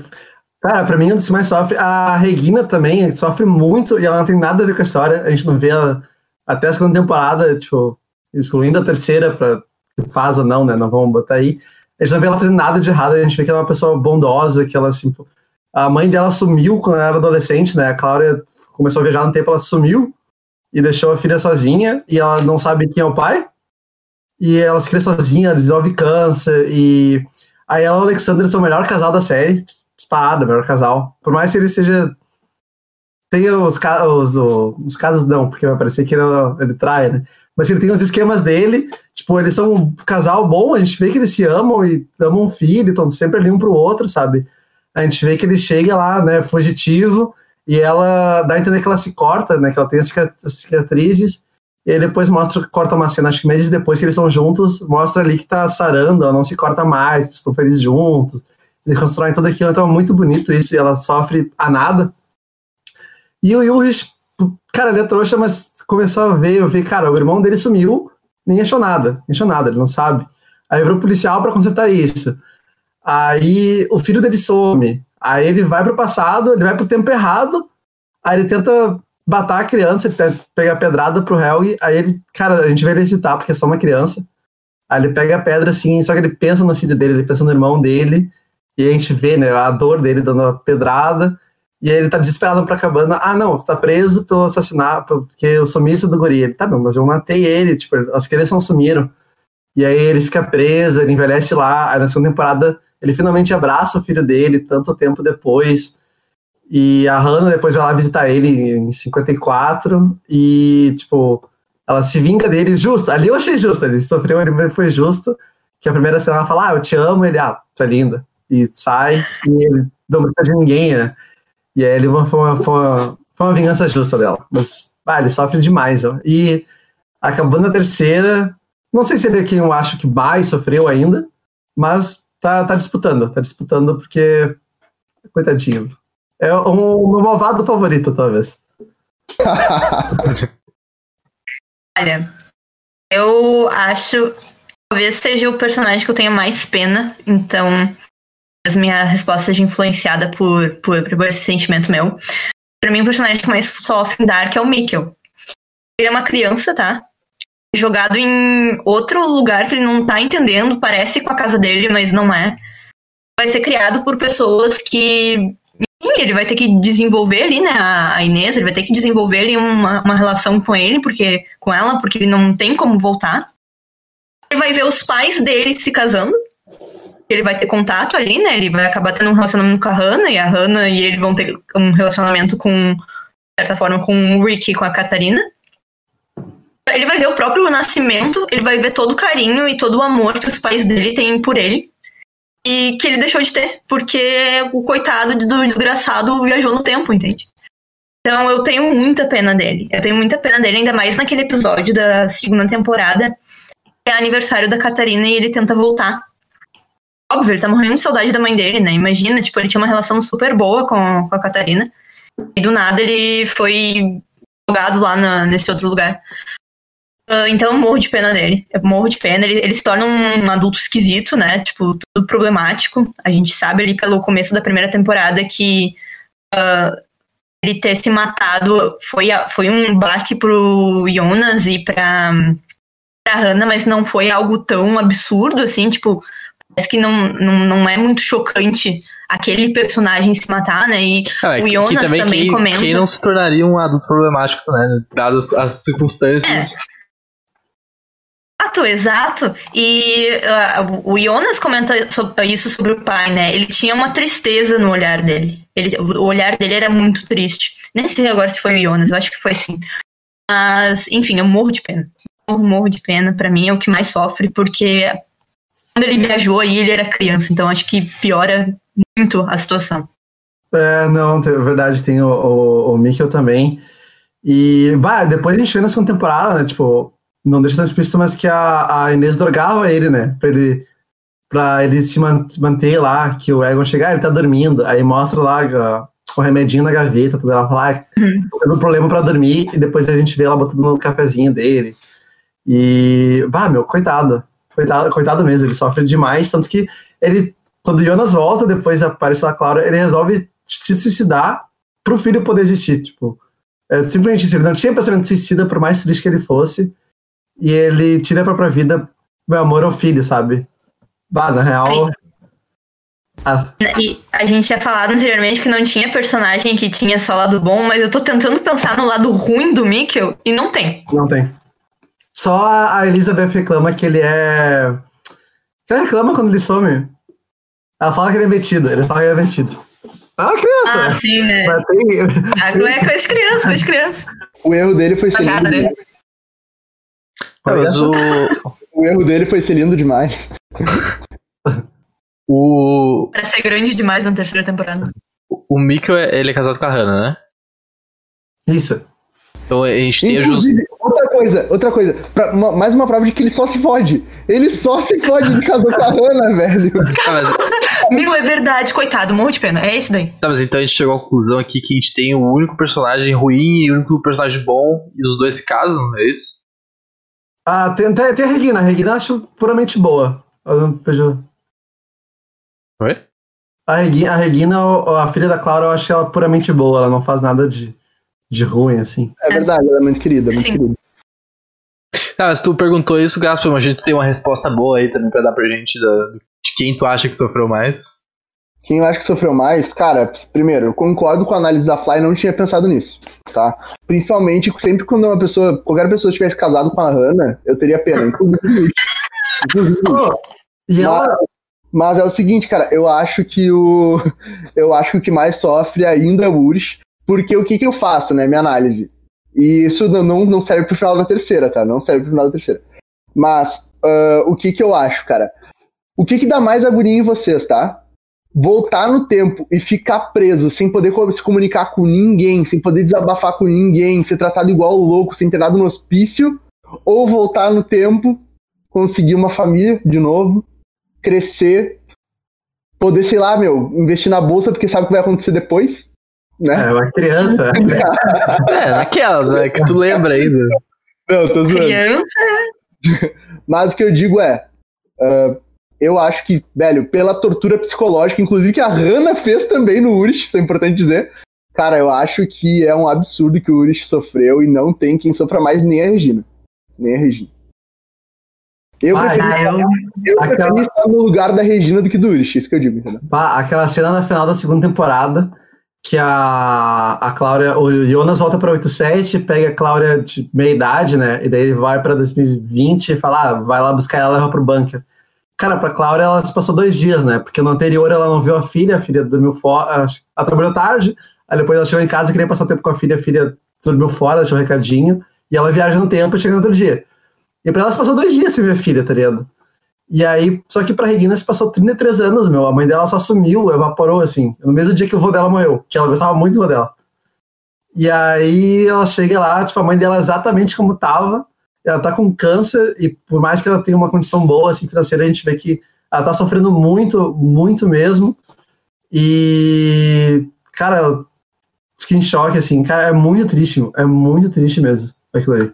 Cara, pra mim, um dos mais sofre. A Regina também sofre muito e ela não tem nada a ver com a história. A gente não vê ela até a segunda temporada, tipo, excluindo a terceira, pra faz ou não, né? Não vamos botar aí. A gente não vê ela fazendo nada de errado, a gente vê que ela é uma pessoa bondosa, que ela, assim, a mãe dela sumiu quando ela era adolescente, né? A Cláudia começou a viajar no tempo, ela sumiu e deixou a filha sozinha e ela não sabe quem é o pai. E ela se cria sozinha, desenvolve câncer e aí ela e o Alexander são o melhor casal da série, disparado, o melhor casal. Por mais que ele seja tem os, os, os, os casos não, porque vai parecer que ele, ele trai, né? Mas ele tem os esquemas dele, tipo, eles são um casal bom, a gente vê que eles se amam e amam um filho, estão sempre ali um pro outro, sabe? a gente vê que ele chega lá, né, fugitivo, e ela dá a entender que ela se corta, né, que ela tem as cicatrizes, e depois mostra, corta uma cena, acho que meses depois que eles estão juntos, mostra ali que tá sarando, ela não se corta mais, estão felizes juntos, eles constroem tudo aquilo, então é muito bonito isso, e ela sofre a nada. E o Yurich, cara, ele é trouxa, mas começou a ver, eu vi, cara, o irmão dele sumiu, nem achou nada, nem achou nada, ele não sabe. Aí virou policial para consertar isso. Aí o filho dele some. Aí ele vai pro passado, ele vai pro tempo errado. Aí ele tenta matar a criança, ele pega a pedrada pro Helg. Aí ele, cara, a gente vê ele hesitar porque é só uma criança. Aí ele pega a pedra assim, só que ele pensa no filho dele, ele pensa no irmão dele. E a gente vê, né, a dor dele dando a pedrada. E aí ele tá desesperado pra cabana. Ah, não, você tá preso pelo assassinato, porque eu sumiço do guri. Ele, tá bom, mas eu matei ele, tipo, as crianças não sumiram. E aí ele fica preso, ele envelhece lá. Aí na segunda temporada ele finalmente abraça o filho dele, tanto tempo depois. E a Hannah depois vai lá visitar ele em 54. E, tipo, ela se vinga dele justo. Ali eu achei justo, ele sofreu, ele foi justo. Que a primeira cena ela fala, ah, eu te amo. Ele, ah, tu é linda. E sai, e ele não brinca de ninguém, né? E aí ele foi uma, foi uma, foi uma vingança justa dela. Mas, ah, ele sofre demais, ó. E acabando a terceira, não sei se ele é quem eu acho que mais sofreu ainda, mas tá, tá disputando, tá disputando porque. Coitadinho. É o meu malvado favorito, talvez. Olha, eu acho. Talvez seja o personagem que eu tenho mais pena, então. As minha resposta de influenciada por, por, por esse sentimento meu. Pra mim, o personagem que mais sofre em Dark é o Mikkel. Ele é uma criança, tá? jogado em outro lugar que ele não tá entendendo, parece com a casa dele, mas não é. Vai ser criado por pessoas que ele vai ter que desenvolver ali, né, a Inês, ele vai ter que desenvolver ali uma, uma relação com ele, porque com ela, porque ele não tem como voltar. Ele vai ver os pais dele se casando, ele vai ter contato ali, né, ele vai acabar tendo um relacionamento com a Hannah, e a Hannah e ele vão ter um relacionamento com, de certa forma, com o Rick e com a Catarina ele vai ver o próprio nascimento, ele vai ver todo o carinho e todo o amor que os pais dele têm por ele. E que ele deixou de ter, porque o coitado do desgraçado viajou no tempo, entende? Então eu tenho muita pena dele. Eu tenho muita pena dele, ainda mais naquele episódio da segunda temporada, que é aniversário da Catarina e ele tenta voltar. Óbvio, ele tá morrendo de saudade da mãe dele, né? Imagina, tipo, ele tinha uma relação super boa com, com a Catarina. E do nada ele foi jogado lá na, nesse outro lugar. Uh, então eu morro de pena dele. Eu morro de pena. Ele, ele se torna um adulto esquisito, né? Tipo, tudo problemático. A gente sabe ali pelo começo da primeira temporada que uh, ele ter se matado foi, foi um baque pro Jonas e pra, pra Hannah, mas não foi algo tão absurdo assim, tipo, parece que não, não, não é muito chocante aquele personagem se matar, né? E é, o Jonas também, também quem, comenta. Quem não se tornaria um adulto problemático, né? Dadas as circunstâncias. É. Exato, exato. E uh, o Jonas comenta isso sobre o pai, né? Ele tinha uma tristeza no olhar dele. Ele, o olhar dele era muito triste. Nem sei agora se foi o Jonas, eu acho que foi sim. Mas, enfim, eu morro de pena. Morro, morro de pena. Para mim é o que mais sofre, porque quando ele viajou aí, ele era criança. Então acho que piora muito a situação. É, não, é verdade, tem o, o, o Mikkel também. E, bah, depois a gente vê segunda temporada, né? Tipo, não deixa tão explícito, mas que a, a Inês drogava ele, né? Pra ele, pra ele se manter lá, que o Egon chegar, ele tá dormindo. Aí mostra lá o remedinho na gaveta, tudo. Ela fala, ah, tô tendo problema pra dormir, e depois a gente vê ela botando no cafezinho dele. E, bah, meu, coitado. Coitado, coitado mesmo, ele sofre demais. Tanto que ele, quando o Jonas volta, depois aparece lá, claro, ele resolve se suicidar pro filho poder existir. Tipo, é simplesmente isso. Ele não tinha pensamento suicida, por mais triste que ele fosse e ele tira a própria vida meu amor ao filho, sabe? Bah, na real. Ah, E a gente tinha falado anteriormente que não tinha personagem que tinha só lado bom, mas eu tô tentando pensar no lado ruim do Mikkel e não tem. não tem. Só a Elizabeth reclama que ele é. Ela reclama quando ele some. Ela fala que ele é metido, ele fala que ele é metido. É uma criança. Ah, sim, né? Mas tem- Ah, é coisa de criança, coisa de criança. O erro dele foi ser dele. demais. Mas o, O erro dele foi ser lindo demais. o, Pra ser grande demais na terceira temporada. o Mikkel, ele é casado com a Hannah, né? Isso. Então a gente tem a Jus... Inclusive, outra coisa, outra coisa. Pra- uma- mais uma prova de que ele só se fode. Ele só se fode de casar com a Hannah, velho. Ah, mas, Meu, é verdade, coitado, morro de pena. É isso daí. tá, mas então a gente chegou à conclusão aqui que a gente tem o único personagem ruim e o único personagem bom e os dois se casam, é isso? Ah, tem, tem, tem a Regina. A Regina eu acho puramente boa. Oi? A Regina, a, Regina, a filha da Clara, eu acho ela puramente boa. Ela não faz nada de, de ruim, assim. É verdade, ela é muito querida, muito Sim. querida. Ah, mas tu perguntou isso, Gaspar, mas a gente tem uma resposta boa aí também pra dar pra gente da- de quem tu acha que sofreu mais. Quem eu acho que sofreu mais, cara, primeiro, eu concordo com a análise da Fly, não tinha pensado nisso, tá? Principalmente sempre quando uma pessoa, qualquer pessoa tivesse casado com a Hannah, eu teria pena, inclusive. E ela. Mas, mas é o seguinte, cara, eu acho que o. Eu acho que o que mais sofre ainda é o Urish, porque o que, que eu faço, né? Minha análise. E isso não, não, serve pro final da terceira, tá? Não serve pro final da terceira. Mas ah, o que, que eu acho, cara? O que, que dá mais agonia em vocês, tá? Voltar no tempo e ficar preso, sem poder se comunicar com ninguém, sem poder desabafar com ninguém, ser tratado igual louco, ser internado no hospício, ou voltar no tempo, conseguir uma família de novo, crescer, poder, sei lá, meu, investir na bolsa porque sabe o que vai acontecer depois, né? É uma criança. É, naquelas, né? Que tu lembra ainda. Não, tô zoando. Criança. Mas o que eu digo é, ah, eu acho que, velho, pela tortura psicológica, inclusive que a Hannah fez também no Urish, isso é importante dizer, cara, eu acho que é um absurdo que o Urish sofreu e não tem quem sofra mais nem a Regina. Nem a Regina. Eu Ah, preferi, Ah, eu. eu aquela- preferi estar no lugar da Regina do que do Urish, isso que eu digo, entendeu? Pá, aquela cena na final da segunda temporada que a, a Cláudia, o Jonas volta pra 87, pega a Cláudia de meia idade, né? E daí ele vai pra 2020 e fala, ah, vai lá buscar ela e leva pro bunker. Cara, pra Cláudia ela se passou dois dias, né? Porque no anterior ela não viu a filha, a filha dormiu fora, ela trabalhou tarde, aí depois ela chegou em casa e queria passar tempo com a filha, a filha dormiu fora, deixou um recadinho, e ela viaja no tempo e chega no outro dia. E pra ela se passou dois dias sem ver a filha, tá ligado? E aí, só que pra Regina se passou 33 anos, meu. A mãe dela só sumiu, evaporou, assim. No mesmo dia que o vô dela morreu, que ela gostava muito do vô dela. E aí ela chega lá, tipo, a mãe dela exatamente como tava. Ela tá com câncer, e por mais que ela tenha uma condição boa, assim, financeira, a gente vê que ela tá sofrendo muito, muito mesmo. E, cara, fiquei em choque, assim. Cara, é muito triste, é muito triste mesmo, aquilo aí.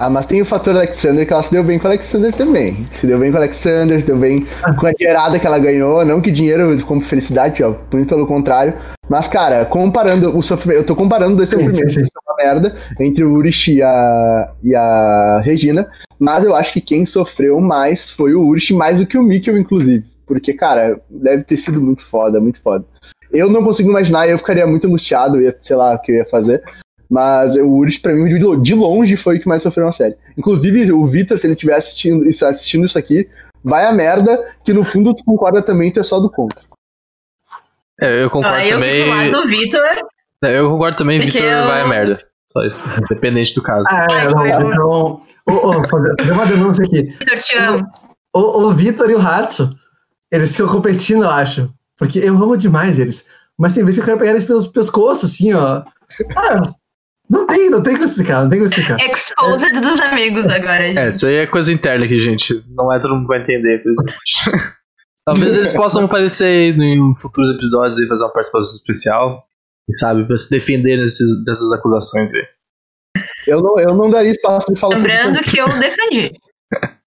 Ah, mas tem o fator Alexander que ela se deu bem com o Alexander também. Se deu bem com o Alexander, se deu bem com a gerada que ela ganhou. Não que dinheiro como felicidade, ó, muito pelo contrário. Mas, cara, comparando o sofrimento. Eu tô comparando dois sofrimentos, sim, sim. que é uma merda, entre o Urish e a, e a Regina. Mas eu acho que quem sofreu mais foi o Urish, mais do que o Mikkel, inclusive. Porque, cara, deve ter sido muito foda, muito foda. Eu não consigo imaginar, eu ficaria muito angustiado, eu ia, sei lá o que eu ia fazer. Mas o Urish, pra mim, de- longe foi o que mais sofreu na série. Inclusive, o Vitor, se ele estiver assistindo, isso- assistindo isso aqui, vai a merda, que no fundo tu concorda também, tu é só do contra. É, eu concordo Ah, eu também. lá do Vitor. É, Eu concordo também, Vitor eu- vai a merda. Só isso. Dependente do caso. Ah, é, não, eu- então. Ô, ô, fazer, fazer uma denúncia aqui. Vitor, te amo. O, o Vitor e o Hatsu, eles ficam competindo, eu acho. Porque eu amo demais eles. Mas tem vezes que eu quero pegar eles pelos pescoços, assim, ó. Ah, não tem, não tem como explicar, não tem como explicar. Exposed dos amigos agora, gente. É, isso aí é coisa interna aqui, gente. Não é todo mundo vai entender, infelizmente. Talvez eles possam aparecer aí em futuros episódios e fazer uma participação especial. Quem sabe, pra se defender nesses, dessas acusações aí. Eu não, eu não daria espaço de falar Lembrando que eu defendi.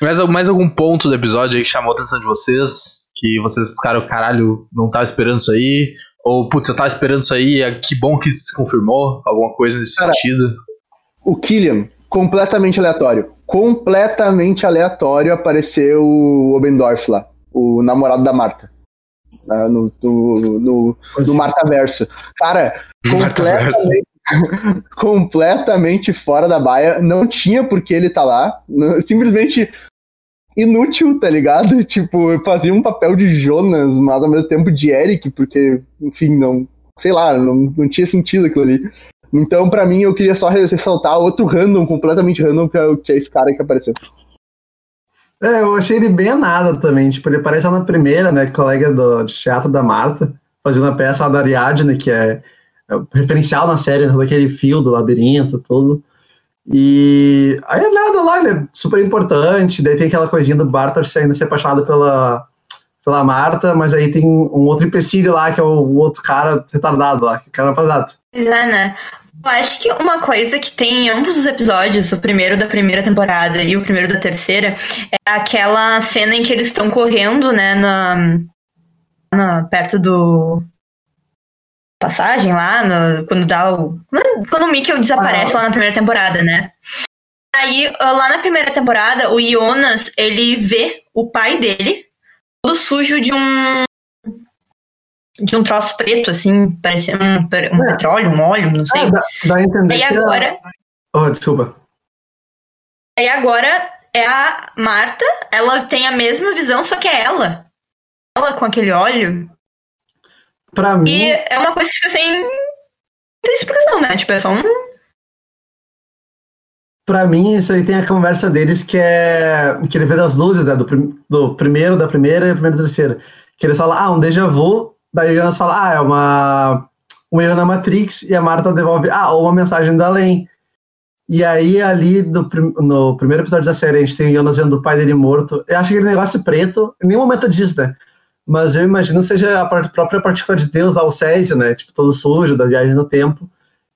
Mais, mais algum ponto do episódio aí que chamou a atenção de vocês? Que vocês ficaram, caralho, não tava esperando isso aí? Ou, putz, eu tava esperando isso aí, é- que bom que isso se confirmou? Alguma coisa nesse Cara, sentido? o Killian, completamente aleatório. Completamente aleatório apareceu o Obendorf lá, o namorado da Marta. né, No, no, no, no Marta Verso. Cara, completamente, completamente fora da baia. Não tinha por que ele tá lá. Simplesmente inútil, tá ligado? Tipo, fazia um papel de Jonas, mas ao mesmo tempo de Eric, porque, enfim, não. Sei lá, não, não tinha sentido aquilo ali. Então, pra mim, eu queria só ressaltar outro random, completamente random, que é, que é esse cara que apareceu. É, eu achei ele bem a nada também. Tipo, ele aparece lá na primeira, né? Colega do, de teatro da Marta, fazendo a peça da Ariadne, que é, é referencial na série, né, todo aquele fio do labirinto, tudo. E aí é nada lá, ele é super importante. Daí tem aquela coisinha do Bartos ainda ser apaixonado pela, pela Marta, mas aí tem um outro empecilho lá, que é o, o outro cara retardado lá, que o cara faz nada. Pois é, né? Eu acho que uma coisa que tem em ambos os episódios, o primeiro da primeira temporada e o primeiro da terceira, é aquela cena em que eles estão correndo, né, na, na- perto do passagem lá, no- quando dá o quando o Mikkel desaparece lá na primeira temporada, né? Aí ah, lá na primeira temporada, o Jonas ele vê o pai dele todo sujo de um de um troço preto, assim, parecendo um, um É. petróleo, um óleo, não sei. Ah, dá, dá a entender Aí é- agora, Oh, desculpa. aí agora é a Marta, ela tem a mesma visão, só que é ela. Ela com aquele óleo. Pra mim, E é uma coisa que fica sem. Não tem explicação, né? Tipo, é só um. Pra mim, isso aí tem a conversa deles que é. que ele vê das luzes, né? Do, prim- do primeiro, da primeira e a primeira e terceira. Que eles falam, ah, um déjà vu. Daí o Jonas fala, ah, é uma. um erro na Matrix. E a Marta devolve, ah, ou uma mensagem do além. E aí, ali do, prim- no primeiro episódio da série, a gente tem o Jonas vendo o pai dele morto. Eu acho que aquele negócio preto, em nenhum momento diz, né? Mas eu imagino seja a própria partícula de Deus lá, o Césio, né? Tipo, todo sujo, da viagem no tempo.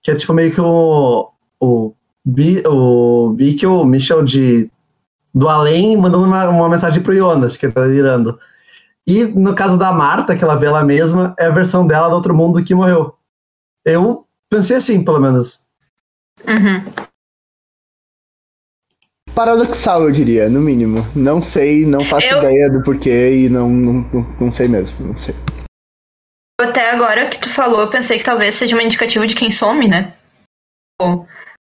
Que é tipo meio que o. o Bi, o Bickel, o Michel de, do além, mandando uma, uma mensagem pro Jonas, que ele tá virando. E no caso da Marta, que ela vê ela mesma, é a versão dela do outro mundo que morreu. Eu pensei assim, pelo menos. Uhum. Paradoxal, eu diria, no mínimo. Não sei, não faço Eu- ideia do porquê e não, não, não, não sei mesmo. Não sei. Até agora que tu falou, eu pensei que talvez seja uma indicativa de quem some, né? O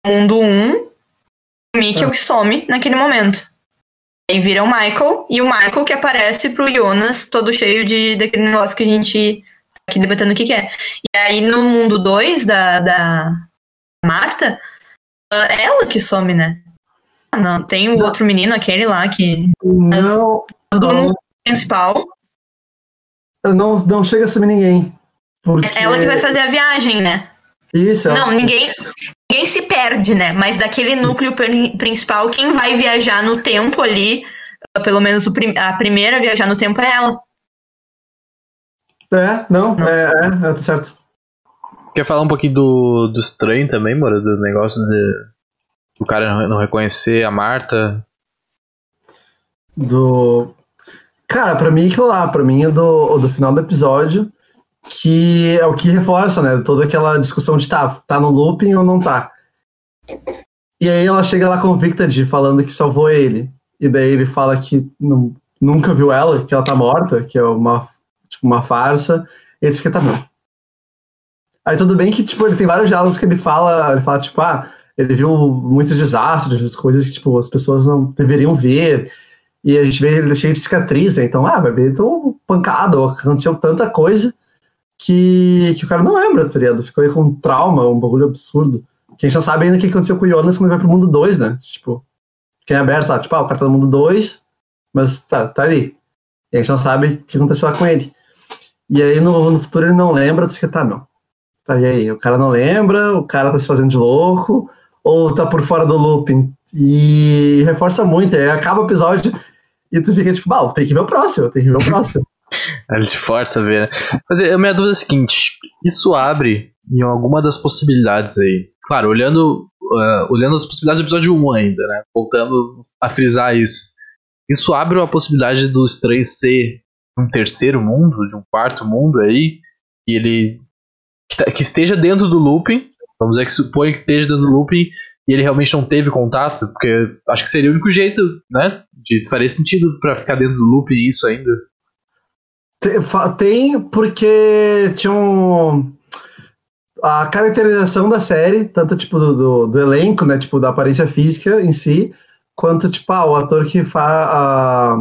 mundo 1, o Mikkel que some naquele momento. Aí vira o Michael, e o Michael que aparece pro Jonas, todo cheio de daquele negócio que a gente tá aqui debatendo o que, que é. E aí no mundo 2 da, da Marta, ah, é ela que some, né? Ah, não, tem o outro menino, aquele lá, que. Não, Do não, principal. não, não chega a sumir ninguém. Porque... É ela que vai fazer a viagem, né? Isso, ela- Não, ninguém, ninguém se perde, né? Mas daquele núcleo pri- principal, quem vai viajar no tempo ali, ah, pelo menos o prim- a primeira a viajar no tempo é ela. É, não, é, é, é, tá certo. Quer falar um pouquinho do, do estranho também, Mora? Do negócio de o cara não, não reconhecer a Marta. Do. Cara, pra mim, aquilo lá, pra mim é do, do final do episódio, que é o que reforça, né? Toda aquela discussão de tá, tá no looping ou não tá. E aí ela chega lá convicta de falando que salvou ele. E daí ele fala que nu- nunca viu ela, que ela tá morta, que é uma, tipo, uma farsa. E ele fica, tá bom. Aí tudo bem que, tipo, ele tem vários diálogos que ele fala, ele fala, tipo, ah, ele viu muitos desastres, coisas que, tipo, as pessoas não deveriam ver. E a gente vê ele cheio de cicatriz, né? Então, ah, ver, então, pancada, ou aconteceu tanta coisa que, que o cara não lembra, tá ligado? Ficou aí com um trauma, um bagulho absurdo. Que a gente não sabe ainda o que aconteceu com o Jonas quando ele vai pro mundo 2, né? Tipo, quem é aberto lá, tipo, ah, o cara tá no mundo 2, mas tá, tá ali. E a gente não sabe o que aconteceu lá com ele. E aí no, no futuro ele não lembra, tu fica, tá, meu. Tá, e aí? O cara não lembra, o cara tá se fazendo de louco, ou tá por fora do looping. E reforça muito, aí acaba o episódio e tu fica tipo, bah, tem que ver o próximo, tem que ver o próximo. Ele te força a ver, né? Mas a minha dúvida é a seguinte: isso abre em alguma das possibilidades aí. Claro, olhando, ah, olhando as possibilidades do episódio 1 ainda, né? Voltando a frisar isso. Isso abre uma possibilidade do estranho ser um terceiro mundo, de um quarto mundo aí, e ele. que, tá- que esteja dentro do looping. Vamos dizer que supõe que esteja dentro do looping e ele realmente não teve contato, porque acho que seria o único jeito, né? De faria sentido para ficar dentro do loop isso ainda. Tem, porque tinha um. A caracterização da série, tanto tipo do, do, do, elenco, né? Tipo, da aparência física em si, quanto, tipo, ah, o ator que faz.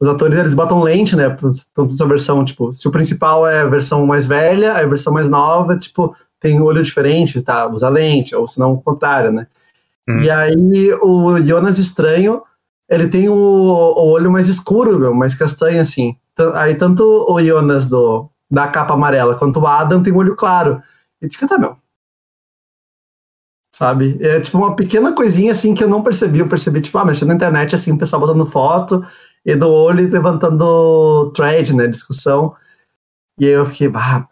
Os atores eles botam lente, né? Tanto essa versão, tipo, se o principal é a versão mais velha, a versão mais nova, tipo, tem olho diferente, tá? Usa lente, ou se não o contrário, né? Hum. E aí o Jonas Estranho, ele tem o, o, olho mais escuro, meu, mais castanho, assim. Aí tanto o Jonas do, da capa amarela quanto o Adam tem o olho claro. E diz que tá, meu. Sabe? É tipo uma pequena coisinha assim que eu não percebi. Eu percebi, tipo, ah, mexendo na internet, assim, o pessoal botando foto e do olho levantando thread, né? Discussão. E aí eu fiquei, bah,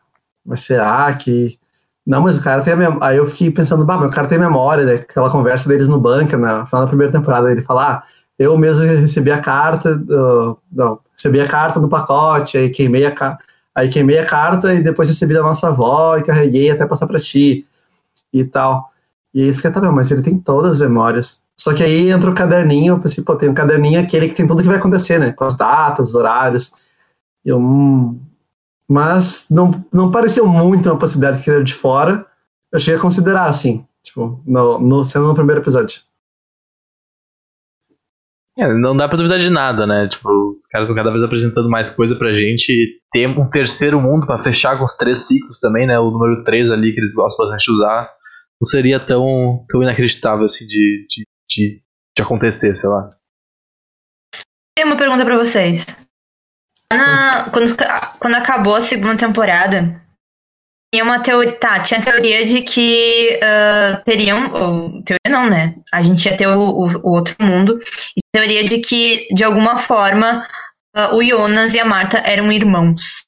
mas será que não, mas o cara tem a memória. Aí eu fiquei pensando, bah, o cara tem memória, né? Aquela conversa deles no bunker, na final da primeira temporada, ele fala, ah, eu mesmo recebi a carta, uh, não, recebi a carta no pacote, aí queimei a carta, aí queimei a carta e depois recebi da nossa avó e carreguei até passar para ti e tal. E aí fica, tá bom, mas ele tem todas as memórias. Só que aí entra o caderninho, eu pensei, pô, tem um caderninho aquele que tem tudo que vai acontecer, né? Com as datas, os horários. E eu, hum, mas não, não pareceu muito uma possibilidade que ele era de fora. Eu cheguei a considerar, assim, tipo, no, no, sendo no primeiro episódio. É, não dá pra duvidar de nada, né? Tipo, os caras estão cada vez apresentando mais coisa pra gente. E ter um terceiro mundo para fechar com os três ciclos também, né? O número 3 ali que eles gostam bastante de usar. Não seria tão, tão inacreditável assim de, de, de, de acontecer, sei lá. Tenho uma pergunta para vocês. Na, quando, quando acabou a segunda temporada, tinha uma teoria. Tá, tinha a teoria de que uh, teriam. Ou, teoria não, né? A gente ia ter o, o, o outro mundo. E teoria de que, de alguma forma, uh, o Jonas e a Marta eram irmãos.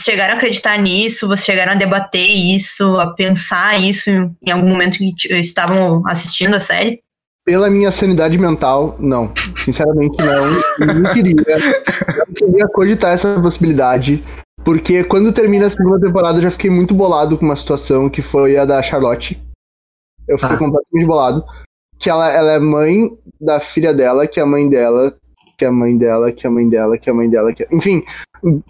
Vocês chegaram a acreditar nisso? Vocês chegaram a debater isso, a pensar isso em algum momento que estavam assistindo a série? Pela minha sanidade mental, não. Sinceramente, não. Eu não queria. Eu queria cogitar essa possibilidade. Porque quando termina a segunda temporada, eu já fiquei muito bolado com uma situação que foi a da Charlotte. Eu fiquei ah. completamente bolado. Que ela, ela é mãe da filha dela, que é a mãe dela, que é a mãe dela, que é a mãe dela, que é a mãe dela, que é... Enfim,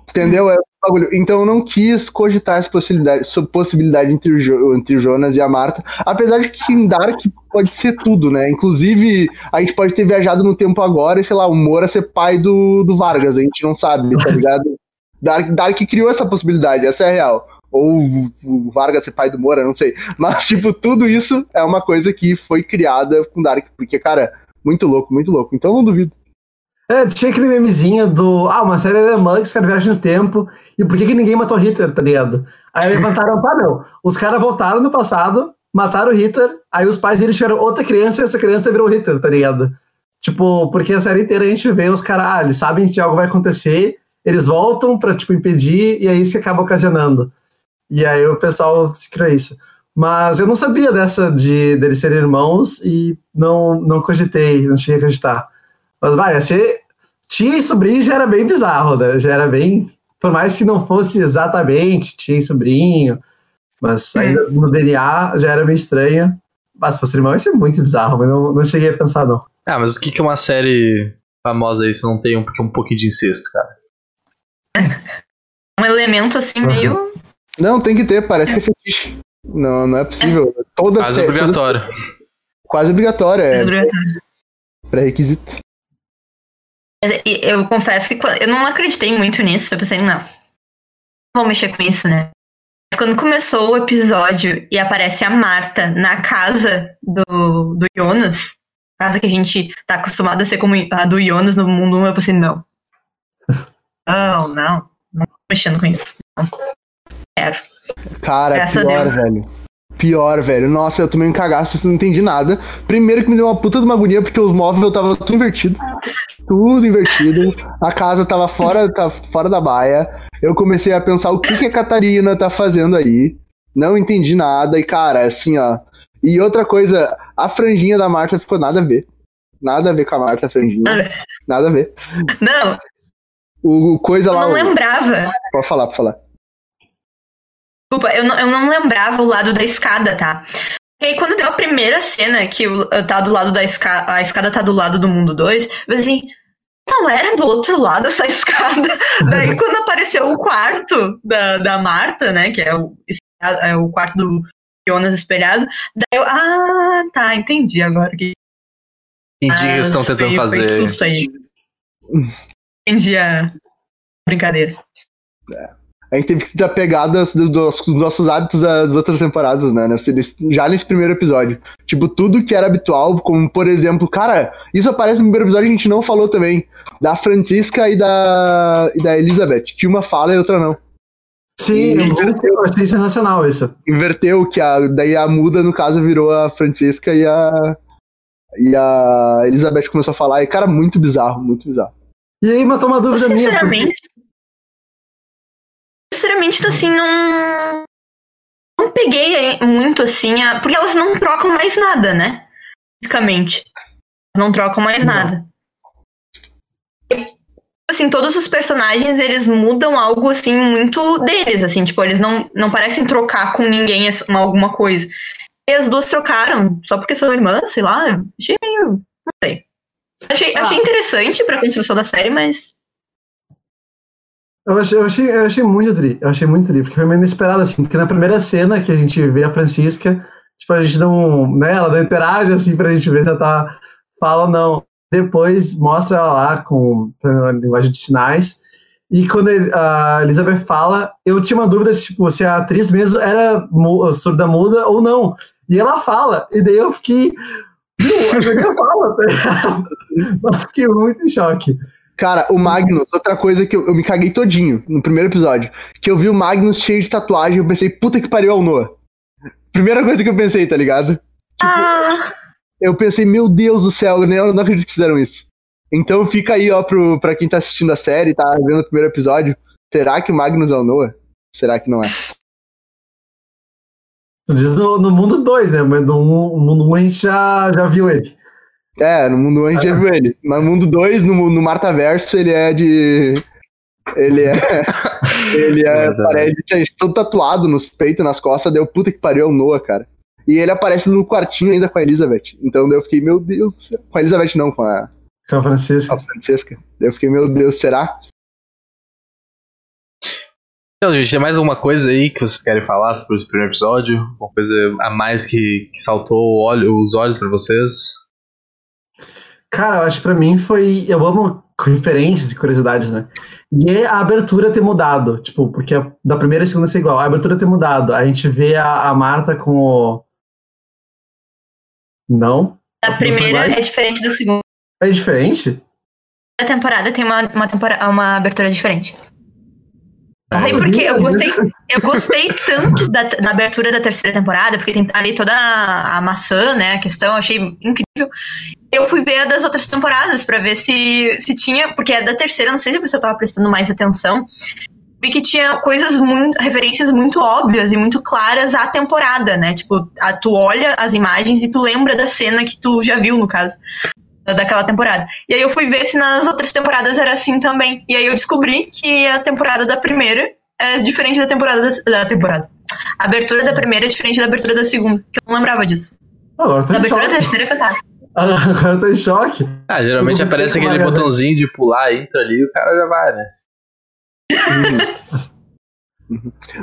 entendeu? É bagulho. Então eu não quis cogitar essa possibilidade, essa possibilidade entre o, jo, entre o Jonas e a Marta. Apesar de que em Dark pode ser tudo, né? Inclusive, a gente pode ter viajado no tempo agora e, sei lá, o Moura ser pai do, do Vargas, a gente não sabe, tá ligado? Dark, Dark criou essa possibilidade, essa é a real. Ou o Vargas ser pai do Moura, não sei. Mas, tipo, tudo isso é uma coisa que foi criada com Dark, porque, cara, muito louco, muito louco. Então não duvido. É, tinha aquele memezinho do. Ah, uma série alemã que os viajam no tempo. E por que, que ninguém matou Hitler, tá ligado? Aí levantaram, tá, meu. Os caras voltaram no passado, mataram o Hitler, aí os pais deles tiveram outra criança e essa criança virou Hitler, tá ligado? Tipo, porque a série inteira a gente vê os caras, ah, eles sabem que algo vai acontecer, eles voltam pra, tipo, impedir, e é isso que acaba ocasionando. E aí o pessoal se cria isso. Mas eu não sabia dessa de deles serem irmãos e não, não cogitei, não tinha que acreditar. Mas vai, ser tia e sobrinho já era bem bizarro, né? Já era bem. Por mais que não fosse exatamente tia e sobrinho, mas é. ainda no DNA já era meio estranho. Mas se fosse irmão, ia ser muito bizarro, mas não, não cheguei a pensar, não. Ah, mas o que, que é uma série famosa aí se não tem um, um pouquinho de incesto, cara? Um elemento assim uhum. meio. Não, tem que ter, parece que é fetiche. Não, não é possível. Toda Quase série, obrigatório. Toda... Quase obrigatório, é. Pré-requisito. Eu confesso que eu não acreditei muito nisso. Eu pensei, não, não vou mexer com isso, né? Quando começou o episódio e aparece a Marta na casa do, do Jonas, casa que a gente tá acostumado a ser como a do Jonas no mundo 1, eu pensei, não. Não, não. Não tô mexendo com isso. Não. Quero. Cara, Graças pior, velho. Pior, velho. Nossa, eu tomei um cagaço, eu não entendi nada. Primeiro que me deu uma puta de uma agonia, porque os móveis tava tudo invertido. Tudo invertido. A casa tava fora, tá fora da baia. Eu comecei a pensar o que, que a Catarina tá fazendo aí. Não entendi nada. E, cara, assim, ó. E outra coisa, a franjinha da Marta ficou nada a ver. Nada a ver com a Marta, a franjinha. Nada a ver. Não. O coisa lá. Eu não lembrava. Pode falar, pode falar. Desculpa, eu não, eu não lembrava o lado da escada, tá? E aí, quando deu a primeira cena, que tá do lado da escada, a escada tá do lado do mundo 2, eu assim, não era do outro lado essa escada. Daí, quando apareceu o quarto da, da Marta, né, que é o, é o quarto do Jonas espelhado, daí eu, ah, tá, entendi agora. Que... Entendi ah, estão tentando fazer. Susto aí. Entendi a brincadeira. É a gente teve que ter pegadas dos, dos, nossos hábitos das outras temporadas, né? Nesse, já nesse primeiro episódio. Tipo, tudo que era habitual, como por exemplo, cara, isso aparece no primeiro episódio a gente não falou também. Da Francisca e da, e da Elizabeth. Tinha uma fala e outra não. Sim, eu achei sensacional isso. Inverteu, que a, daí a muda, no caso, virou a Francisca e a. E a Elizabeth começou a falar, e cara, muito bizarro, muito bizarro. E aí matou uma dúvida minha. Sinceramente, sinceramente, assim, não. Não peguei muito assim, a... porque elas não trocam mais nada, né? Basicamente. Elas não trocam mais não. nada. Assim, todos os personagens, eles mudam algo, assim, muito deles, assim, tipo, eles não, não parecem trocar com ninguém alguma coisa. E as duas trocaram, só porque são irmãs, sei lá, achei meio. não sei. Achei, ah. achei interessante pra construção da série, mas eu achei, eu achei, eu achei muito tri, eu achei muito tri, porque foi meio inesperado, assim, porque na primeira cena que a gente vê a Francisca, tipo, a gente não, né, ela não interage, assim, pra gente ver se ela tá, fala ou não. Depois mostra ela lá com a linguagem de sinais, e quando a Elizabeth fala, eu tinha uma dúvida, tipo, se a atriz mesmo era surda muda ou não. E ela fala, e daí eu fiquei, meu, fala, tá eu fiquei muito em choque. Cara, o Magnus, outra coisa que eu, eu, me caguei todinho no primeiro episódio. Que eu vi o Magnus cheio de tatuagem, eu pensei, puta que pariu, é o Noah. Primeira coisa que eu pensei, tá ligado? Tipo, ah. Eu pensei, meu Deus do céu, eu não acredito que fizeram isso. Então fica aí, ó, pro, pra quem tá assistindo a série, tá vendo o primeiro episódio. Será que o Magnus é o Noah? Será que não é? Tu diz no, no mundo 2, né? Mas no, no mundo 1 um a gente já, já viu ele. É, no mundo 1 a gente já viu ele. No mundo 2, no, no Martaverso, ele é de. Ele é. ele é. parece é todo tatuado nos peitos, nas costas, deu puta que pariu, é o Noah, cara. E ele aparece no quartinho ainda com a Elizabeth. Então eu fiquei, meu Deus do céu. Com a Elizabeth não, com a. Com a Francisca. Com a Francisca. Eu fiquei, meu Deus, será? Então, gente, tem mais alguma coisa aí que vocês querem falar sobre o primeiro episódio? Uma coisa a mais que, que saltou os olhos para vocês? Cara, eu acho que pra mim foi. Eu amo referências e curiosidades, né? E é a abertura ter mudado. Tipo, porque da primeira e segunda ser igual. A abertura ter mudado. A gente vê a, a Marta com o. Não? A primeira é diferente do segundo. É diferente? A temporada tem uma, uma, temporada, uma abertura diferente. Não sei porque eu gostei, eu gostei tanto da, da, abertura da terceira temporada, porque tem ali toda a, maçã, né? A questão, achei incrível. Eu fui ver a das outras temporadas para ver se, se tinha, porque é da terceira, não sei se a pessoa tava prestando mais atenção. Vi que tinha coisas muito, referências muito óbvias e muito claras à temporada, né? Tipo, a, tu olha as imagens e tu lembra da cena que tu já viu, no caso daquela temporada. E aí eu fui ver se nas outras temporadas era assim também. E aí eu descobri que a temporada da primeira é diferente da temporada da, da temporada. A abertura da primeira é diferente da abertura da segunda, que eu não lembrava disso. Agora a abertura da terceira é cantada. Agora eu tô em choque. Ah, geralmente aparece aquele botãozinho de pular, entra ali e o cara já vai, né?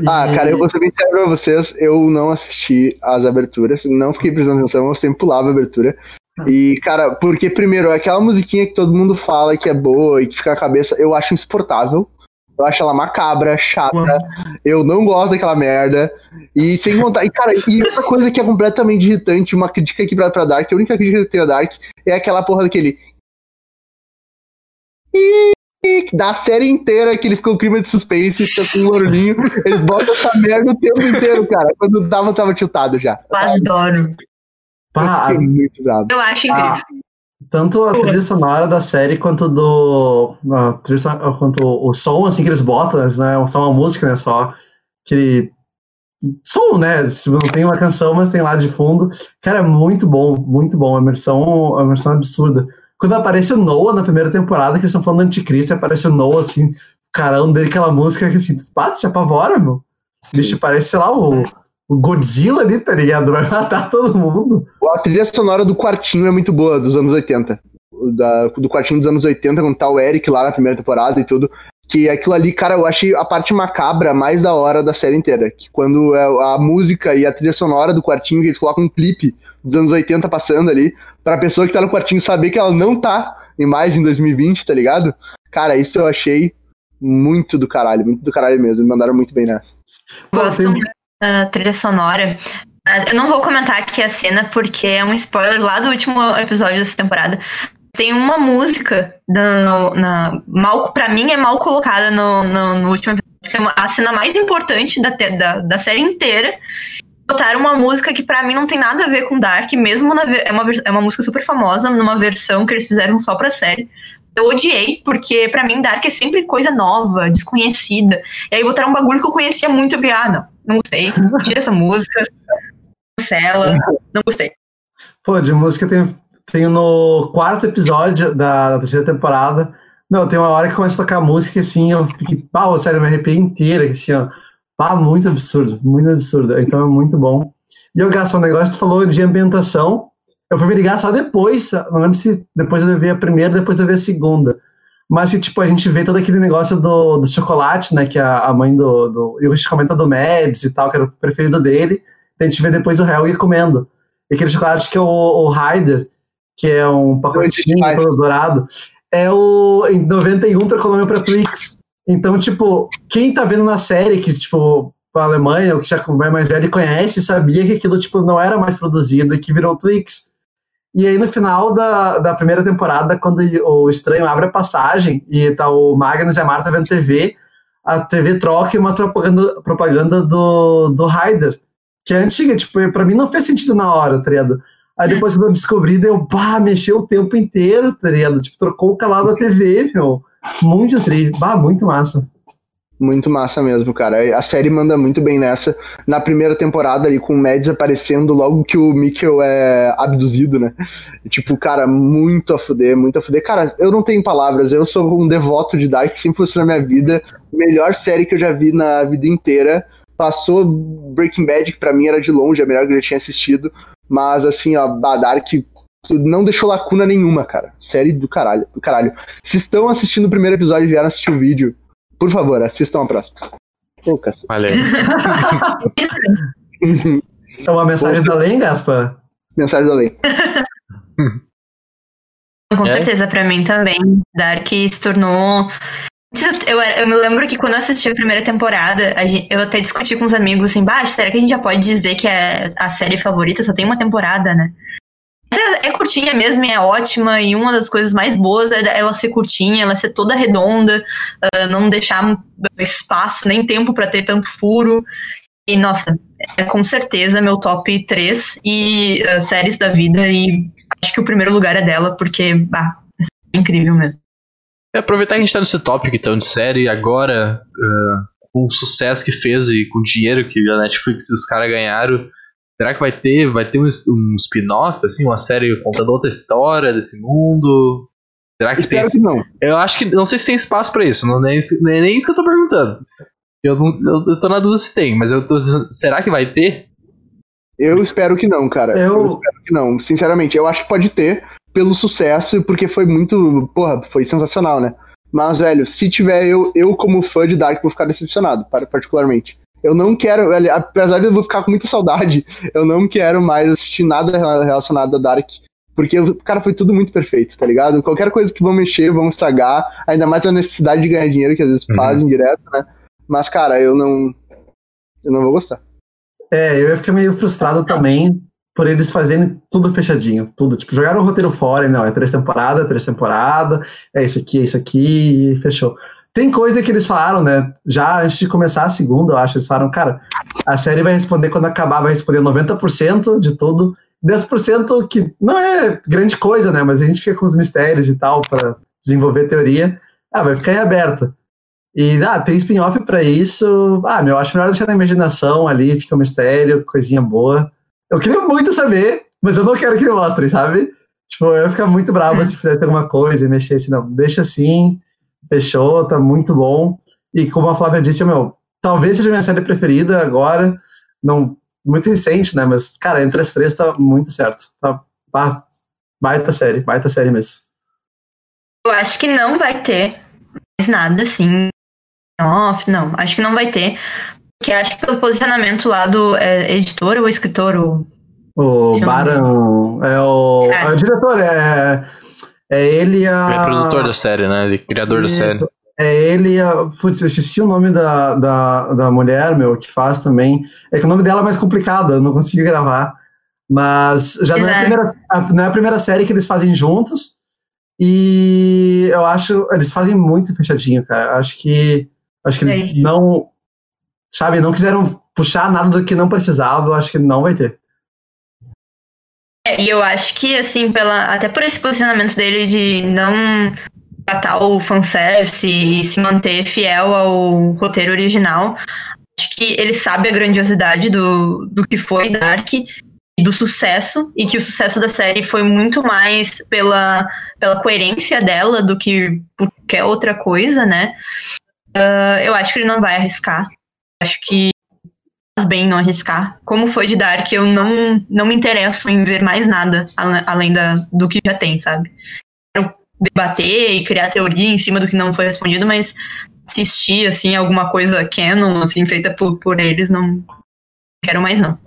ah, cara, eu vou ser bem sério pra vocês, eu não assisti as aberturas, não fiquei prestando atenção, eu sempre pulava a abertura. E, cara, porque primeiro, aquela musiquinha que todo mundo fala que é boa e que fica na cabeça, eu acho insuportável. Eu acho ela macabra, chata. Eu não gosto daquela merda. E sem contar. E, cara, e outra coisa que é completamente irritante, uma crítica aqui pra, pra Dark, a única crítica que eu tenho a Dark é aquela porra daquele. Da série inteira que ele ficou um clima de suspense, fica com um barulhinho. Eles botam essa merda o tempo inteiro, cara. Quando dava, tava tiltado já. Adoro. Pá, eu acho incrível. Ah, tanto a trilha sonora da série quanto do. A trilha, quanto o som assim que eles botam, né? Só uma música, né? Só aquele som, né? Se não tem uma canção, mas tem lá de fundo. Cara, é muito bom, muito bom. A imersão, a imersão absurda. Quando aparece o Noah na primeira temporada, que eles estão falando do anticristo, aparece o Noah assim, carão dele, aquela música que assim, pá, te apavora, meu. Bicho, parece, sei lá, o o Godzilla ali, tá ligado? Vai matar todo mundo. A trilha sonora do quartinho é muito boa, dos anos 80. Da, do quartinho dos anos 80, quando tá o Eric lá na primeira temporada e tudo. Que aquilo ali, cara, eu achei a parte macabra mais da hora da série inteira. Que quando é a música e a trilha sonora do quartinho, que eles colocam um clipe dos anos 80 passando ali, pra pessoa que tá no quartinho saber que ela não tá em mais em 2020, tá ligado? Cara, isso eu achei muito do caralho, muito do caralho mesmo. Me mandaram muito bem nessa. Gosto da trilha sonora. Eu não vou comentar aqui a cena porque é um spoiler lá do último episódio dessa temporada. Tem uma música no, na, mal, pra mim é mal colocada no, no, no último episódio, que é a cena mais importante da, da, da série inteira. Botaram uma música que pra mim não tem nada a ver com Dark, mesmo na, é, uma, é uma música super famosa, numa versão que eles fizeram só pra série eu odiei, porque para mim Dark é sempre coisa nova, desconhecida. E aí botaram um bagulho que eu conhecia muito, eu fiquei, ah, não, não gostei, tira essa música, cancela, não gostei. Pô, de música tem, tem no quarto episódio da, terceira temporada. Não, tem uma hora que começa a tocar música assim, eu fiquei, pau, sério, eu me arrepiei inteira, assim, ó. Pá, muito absurdo, muito absurdo. Então é muito bom. E o Gaspar, um negócio tu falou de ambientação, eu fui me ligar só depois, não lembro se depois eu vi a primeira, depois eu vi a segunda. Mas que, tipo, a gente vê todo aquele negócio do, do chocolate, né? Que a, a mãe do, do. E o Rich comenta do Mads e tal, que era o preferido dele. A gente vê depois o Helg comendo. E aquele chocolate que é o, o Ryder, que é um pacotinho todo dourado, é o. Em 91 trocou nome pra Twix. Então, tipo, quem tá vendo na série, que, tipo, a Alemanha, ou que já é mais velho conhece, sabia que aquilo, tipo, não era mais produzido e que virou Twix. E aí, no final da, da primeira temporada, quando o estranho abre a passagem e tá o Magnus e a Marta vendo TV, a TV troca uma propaganda, propaganda do, do Ryder, que é antiga, tipo, pra mim não fez sentido na hora, tá ligado? Aí depois quando eu descobri, deu, pá, mexeu o tempo inteiro, tá ligado? Tipo, trocou o canal da TV, meu. Muito tri, bah, muito massa. Muito massa mesmo, cara. A série manda muito bem nessa. Na primeira temporada ali, com o Mads aparecendo logo que o Mikkel é abduzido, né? Tipo, cara, muito a fuder, muito a fuder. Cara, eu não tenho palavras. Eu sou um devoto de Dark, sempre foi na minha vida. Melhor série que eu já vi na vida inteira. Passou Breaking Bad, que pra mim era de longe, a melhor que eu já tinha assistido. Mas, assim, ó, a Dark não deixou lacuna nenhuma, cara. Série do caralho, do caralho. Se estão assistindo o primeiro episódio e vieram assistir o vídeo, por favor, assistam a próxima. Ô, Olha aí. é uma mensagem da lei, Gaspa? Mensagem da lei. Com é? certeza, pra mim também. Dark se tornou. Eu, eu me lembro que quando eu assisti a primeira temporada, a gente, eu até discuti com os amigos assim, baixo, será que a gente já pode dizer que é a série favorita só tem uma temporada, né? É, curtinha mesmo e é ótima, e uma das coisas mais boas é ela ser curtinha, ela ser toda redonda, uh, não deixar espaço nem tempo para ter tanto furo. E, nossa, é com certeza meu top 3 e uh, séries da vida, e acho que o primeiro lugar é dela, porque, bah, é incrível mesmo. É, aproveitar que a gente tá nesse tópico então de série, agora, uh, com o sucesso que fez e com o dinheiro que a Netflix e os caras ganharam, Será que vai ter, vai ter um, um spin-off, assim, uma série contando outra história desse mundo? Será que Espero tem? Que não. Eu acho que não sei se tem espaço para isso. Não nem, nem, nem isso que eu tô perguntando. Eu, não, eu, eu tô na dúvida se tem, mas eu tô será que vai ter? Eu espero que não, cara. Eu... eu espero que não. Sinceramente, eu acho que pode ter pelo sucesso, porque foi muito, porra, foi sensacional, né? Mas, velho, se tiver eu, eu como fã de Dark, vou ficar decepcionado, particularmente. Eu não quero, apesar de eu vou ficar com muita saudade, eu não quero mais assistir nada relacionado a Dark. Porque, cara, foi tudo muito perfeito, tá ligado? Qualquer coisa que vão mexer, vão estragar, ainda mais a necessidade de ganhar dinheiro, que às vezes uhum. fazem direto, né? Mas, cara, eu não. Eu não vou gostar. É, eu ia ficar meio frustrado também por eles fazerem tudo fechadinho, tudo. Tipo, jogaram o roteiro fora, e não, é três temporadas, três temporadas, é isso aqui, é isso aqui, e fechou. Tem coisa que eles falaram, né? Já antes de começar a segunda, eu acho, eles falaram, cara, a série vai responder quando acabar, vai responder 90% de tudo. 10% que não é grande coisa, né? Mas a gente fica com os mistérios e tal para desenvolver teoria. Ah, vai ficar em aberto. E ah, tem spin-off para isso. Ah, meu, acho melhor deixar na imaginação ali, fica um mistério, coisinha boa. Eu queria muito saber, mas eu não quero que me mostrem, sabe? Tipo, eu ia ficar muito bravo se fizesse alguma coisa e mexesse. Não, deixa assim, Fechou, tá muito bom. E como a Flávia disse, meu, talvez seja minha série preferida agora. Não, muito recente, né? Mas, cara, entre as três tá muito certo. Tá, ah, baita série, baita série mesmo. Eu acho que não vai ter mais nada assim. Off, não, acho que não vai ter. Porque acho que pelo posicionamento lá do é, editor ou escritor, o. O Baran. É o. É. o diretor, é. É ele a. É produtor da série, né? Ele é criador Isso. da série. É ele a. Putz, eu esqueci o nome da, da, da mulher, meu, que faz também. É que o nome dela é mais complicado, eu não consigo gravar. Mas já não é, a primeira, não é a primeira série que eles fazem juntos. E eu acho. Eles fazem muito fechadinho, cara. Acho que. Acho que eles é. não. Sabe, não quiseram puxar nada do que não precisava. Acho que não vai ter. É, e eu acho que, assim, pela, até por esse posicionamento dele de não tratar o fanservice e se manter fiel ao roteiro original, acho que ele sabe a grandiosidade do, do que foi Dark do sucesso e que o sucesso da série foi muito mais pela, pela coerência dela do que qualquer outra coisa, né? Uh, eu acho que ele não vai arriscar. Acho que bem não arriscar. Como foi de Dark, eu não, não me interesso em ver mais nada além da, do que já tem, sabe? Quero debater e criar teoria em cima do que não foi respondido, mas assistir, assim, alguma coisa canon, assim, feita por, por eles, não quero mais não.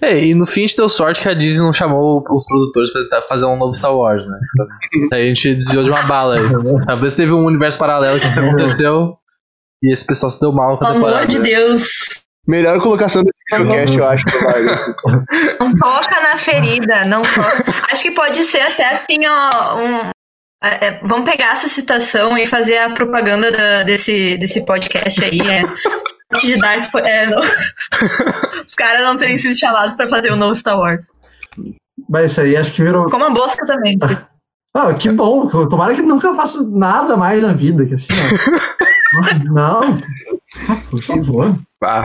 É, e no fim a gente deu sorte que a Disney não chamou os produtores pra tentar fazer um novo Star Wars, né? Aí a gente desviou de uma bala aí. Talvez teve um universo paralelo que isso aconteceu e esse pessoal se deu mal com a Pelo amor de Deus! Melhor colocação do podcast, eu acho. Não toca na ferida, não toca. Acho que pode ser até assim, ó, um, é, é, vamos pegar essa citação e fazer a propaganda da, desse, desse podcast aí. É, de Dark foi, é, Os caras não terem sido chamados pra fazer o um novo Star Wars. Mas isso aí acho que virou. Como a bosta também. Ah, que bom. Tomara que nunca faça nada mais na vida. Que assim, ó. não. Ah, por favor. Ah.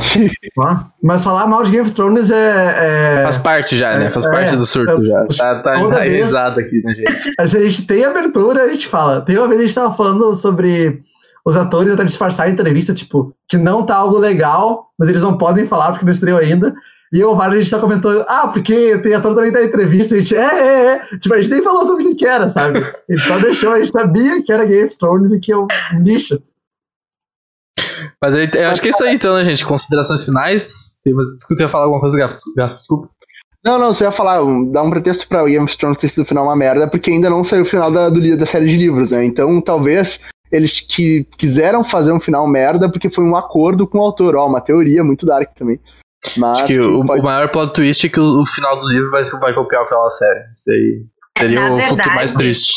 Ah, mas falar mal de Game of Thrones é. é... Faz parte já, né? Faz é, parte do surto é, já. Tá, tá, tá risado aqui, né, gente? Mas a gente tem abertura, a gente fala. Tem uma vez a gente tava falando sobre os atores até disfarçar a entrevista, tipo, que não tá algo legal, mas eles não podem falar porque não estreou ainda. E eu, a gente só comentou, ah, porque tem ator também da entrevista, a gente, é, é, é. Tipo, a gente nem falou sobre o que, era, sabe? Ele só deixou, a gente sabia que era Game of Thrones e que eu, lixo. Mas aí, eu acho que é isso aí então, né, gente? Considerações finais. Desculpa, ia falar alguma coisa, Gaspo, desculpa. Não, não, você ia falar, dar um pretexto pra Game of Thrones ter sido o final uma merda, porque ainda não saiu o final da, do, da série de livros, né? Então, talvez eles que quiseram fazer um final merda porque foi um acordo com o autor. Ó, uma teoria muito dark também. Mas, Acho que o, pode... o, maior plot twist é que o, o, final do livro vai, vai copiar o final da série. Isso aí seria Na o verdade, futuro mais triste.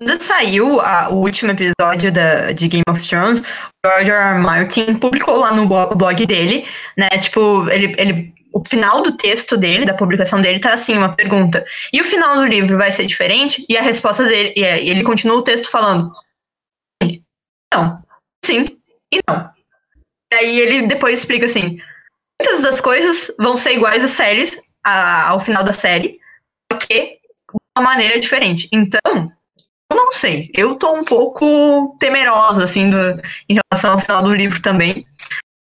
Quando saiu a, o último episódio da, de Game of Thrones, o George R. R. Martin publicou lá no blog dele, né? Tipo, ele, ele o final do texto dele, da publicação dele, tá assim, uma pergunta. E o final do livro vai ser diferente? E a resposta dele, e ele continua o texto falando, não. Sim e não. Aí ele depois explica assim: muitas das coisas vão ser iguais às séries, a, ao final da série, porque de uma maneira diferente. Então, eu não sei. Eu tô um pouco temerosa, assim, do, em relação ao final do livro também.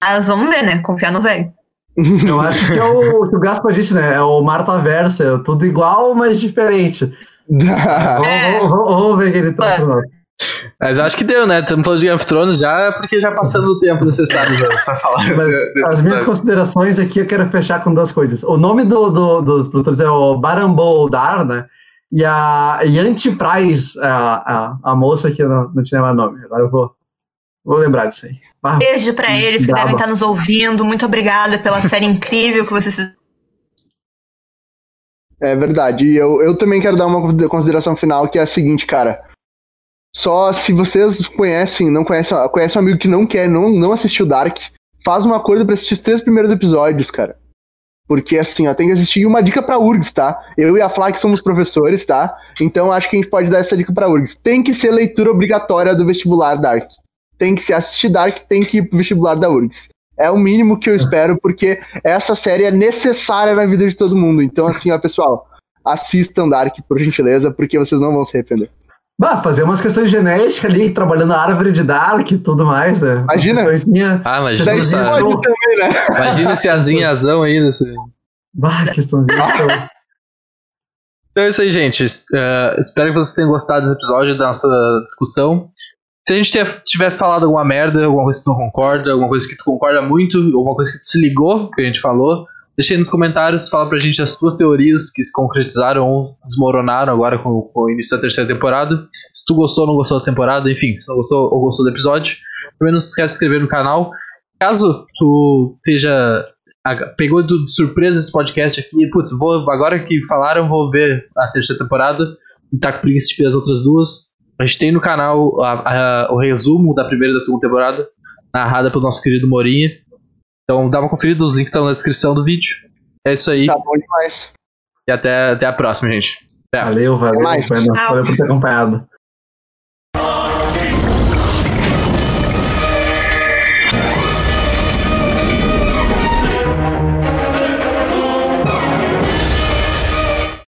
Mas vamos ver, né? Confiar no velho. Eu acho que é o que o Gaspar disse, né? É o Marta Versa, tudo igual, mas diferente. é. vamos, vamos, vamos, ver o que ele tá falando. Mas acho que deu, né? Estamos falando de Game of Thrones já, porque já passando o tempo necessário para falar. Mas as minhas considerações aqui eu quero fechar com duas coisas. O nome do, do dos produtores é o Baramboldar, né? E a Yanti Price, a, a, a, moça que eu não, não tinha mais nome. Agora eu vou, vou lembrar disso aí. Ah, Beijo para eles que devem estar nos ouvindo. Muito obrigada pela série incrível que vocês É verdade. E eu, eu também quero dar uma consideração final que é a seguinte, cara. Só se vocês conhecem, não conhecem, conhecem um amigo que não quer, não, não assistiu Dark, faz uma coisa para assistir os três primeiros episódios, cara. Porque assim, ó, tem que assistir uma dica pra URGS, tá? Eu e a Flá que somos professores, tá? Então acho que a gente pode dar essa dica pra URGS. Tem que ser leitura obrigatória do vestibular Dark. Tem que se assistir Dark, tem que ir pro vestibular da URGS. É o mínimo que eu espero, porque essa série é necessária na vida de todo mundo. Então, assim, ó, pessoal, assistam Dark, por gentileza, porque vocês não vão se arrepender. Bah, fazer umas questões genéticas ali, trabalhando a árvore de Dark e tudo mais, né? Imagina. Ah, imagina essa, pode também, né? imagina esse azinhazão aí nesse. Bah, questãozinha. então. É isso aí, gente. Eh, espero que vocês tenham gostado desse episódio, da nossa discussão. Se a gente tiver falado alguma merda, alguma coisa que tu não concorda, alguma coisa que tu concorda muito, alguma coisa que tu se ligou, que a gente falou, deixa aí nos comentários, fala pra gente as tuas teorias que se concretizaram ou desmoronaram agora com, com o início da terceira temporada. Se tu gostou ou não gostou da temporada, enfim, se não gostou ou gostou do episódio. Também não se esquece de se inscrever no canal. Caso tu esteja pegou de surpresa esse podcast aqui. Putz, vou, agora que falaram, vou ver a terceira temporada. E tá com preguiça de ver as outras duas. A gente tem no canal a- a- o resumo da primeira e da segunda temporada, narrada pelo nosso querido Morinha. Então dá uma conferida, os links estão na descrição do vídeo. É isso aí. Tá bom demais. E até, até a próxima, gente. Até. Valeu, valeu. valeu por ter acompanhado.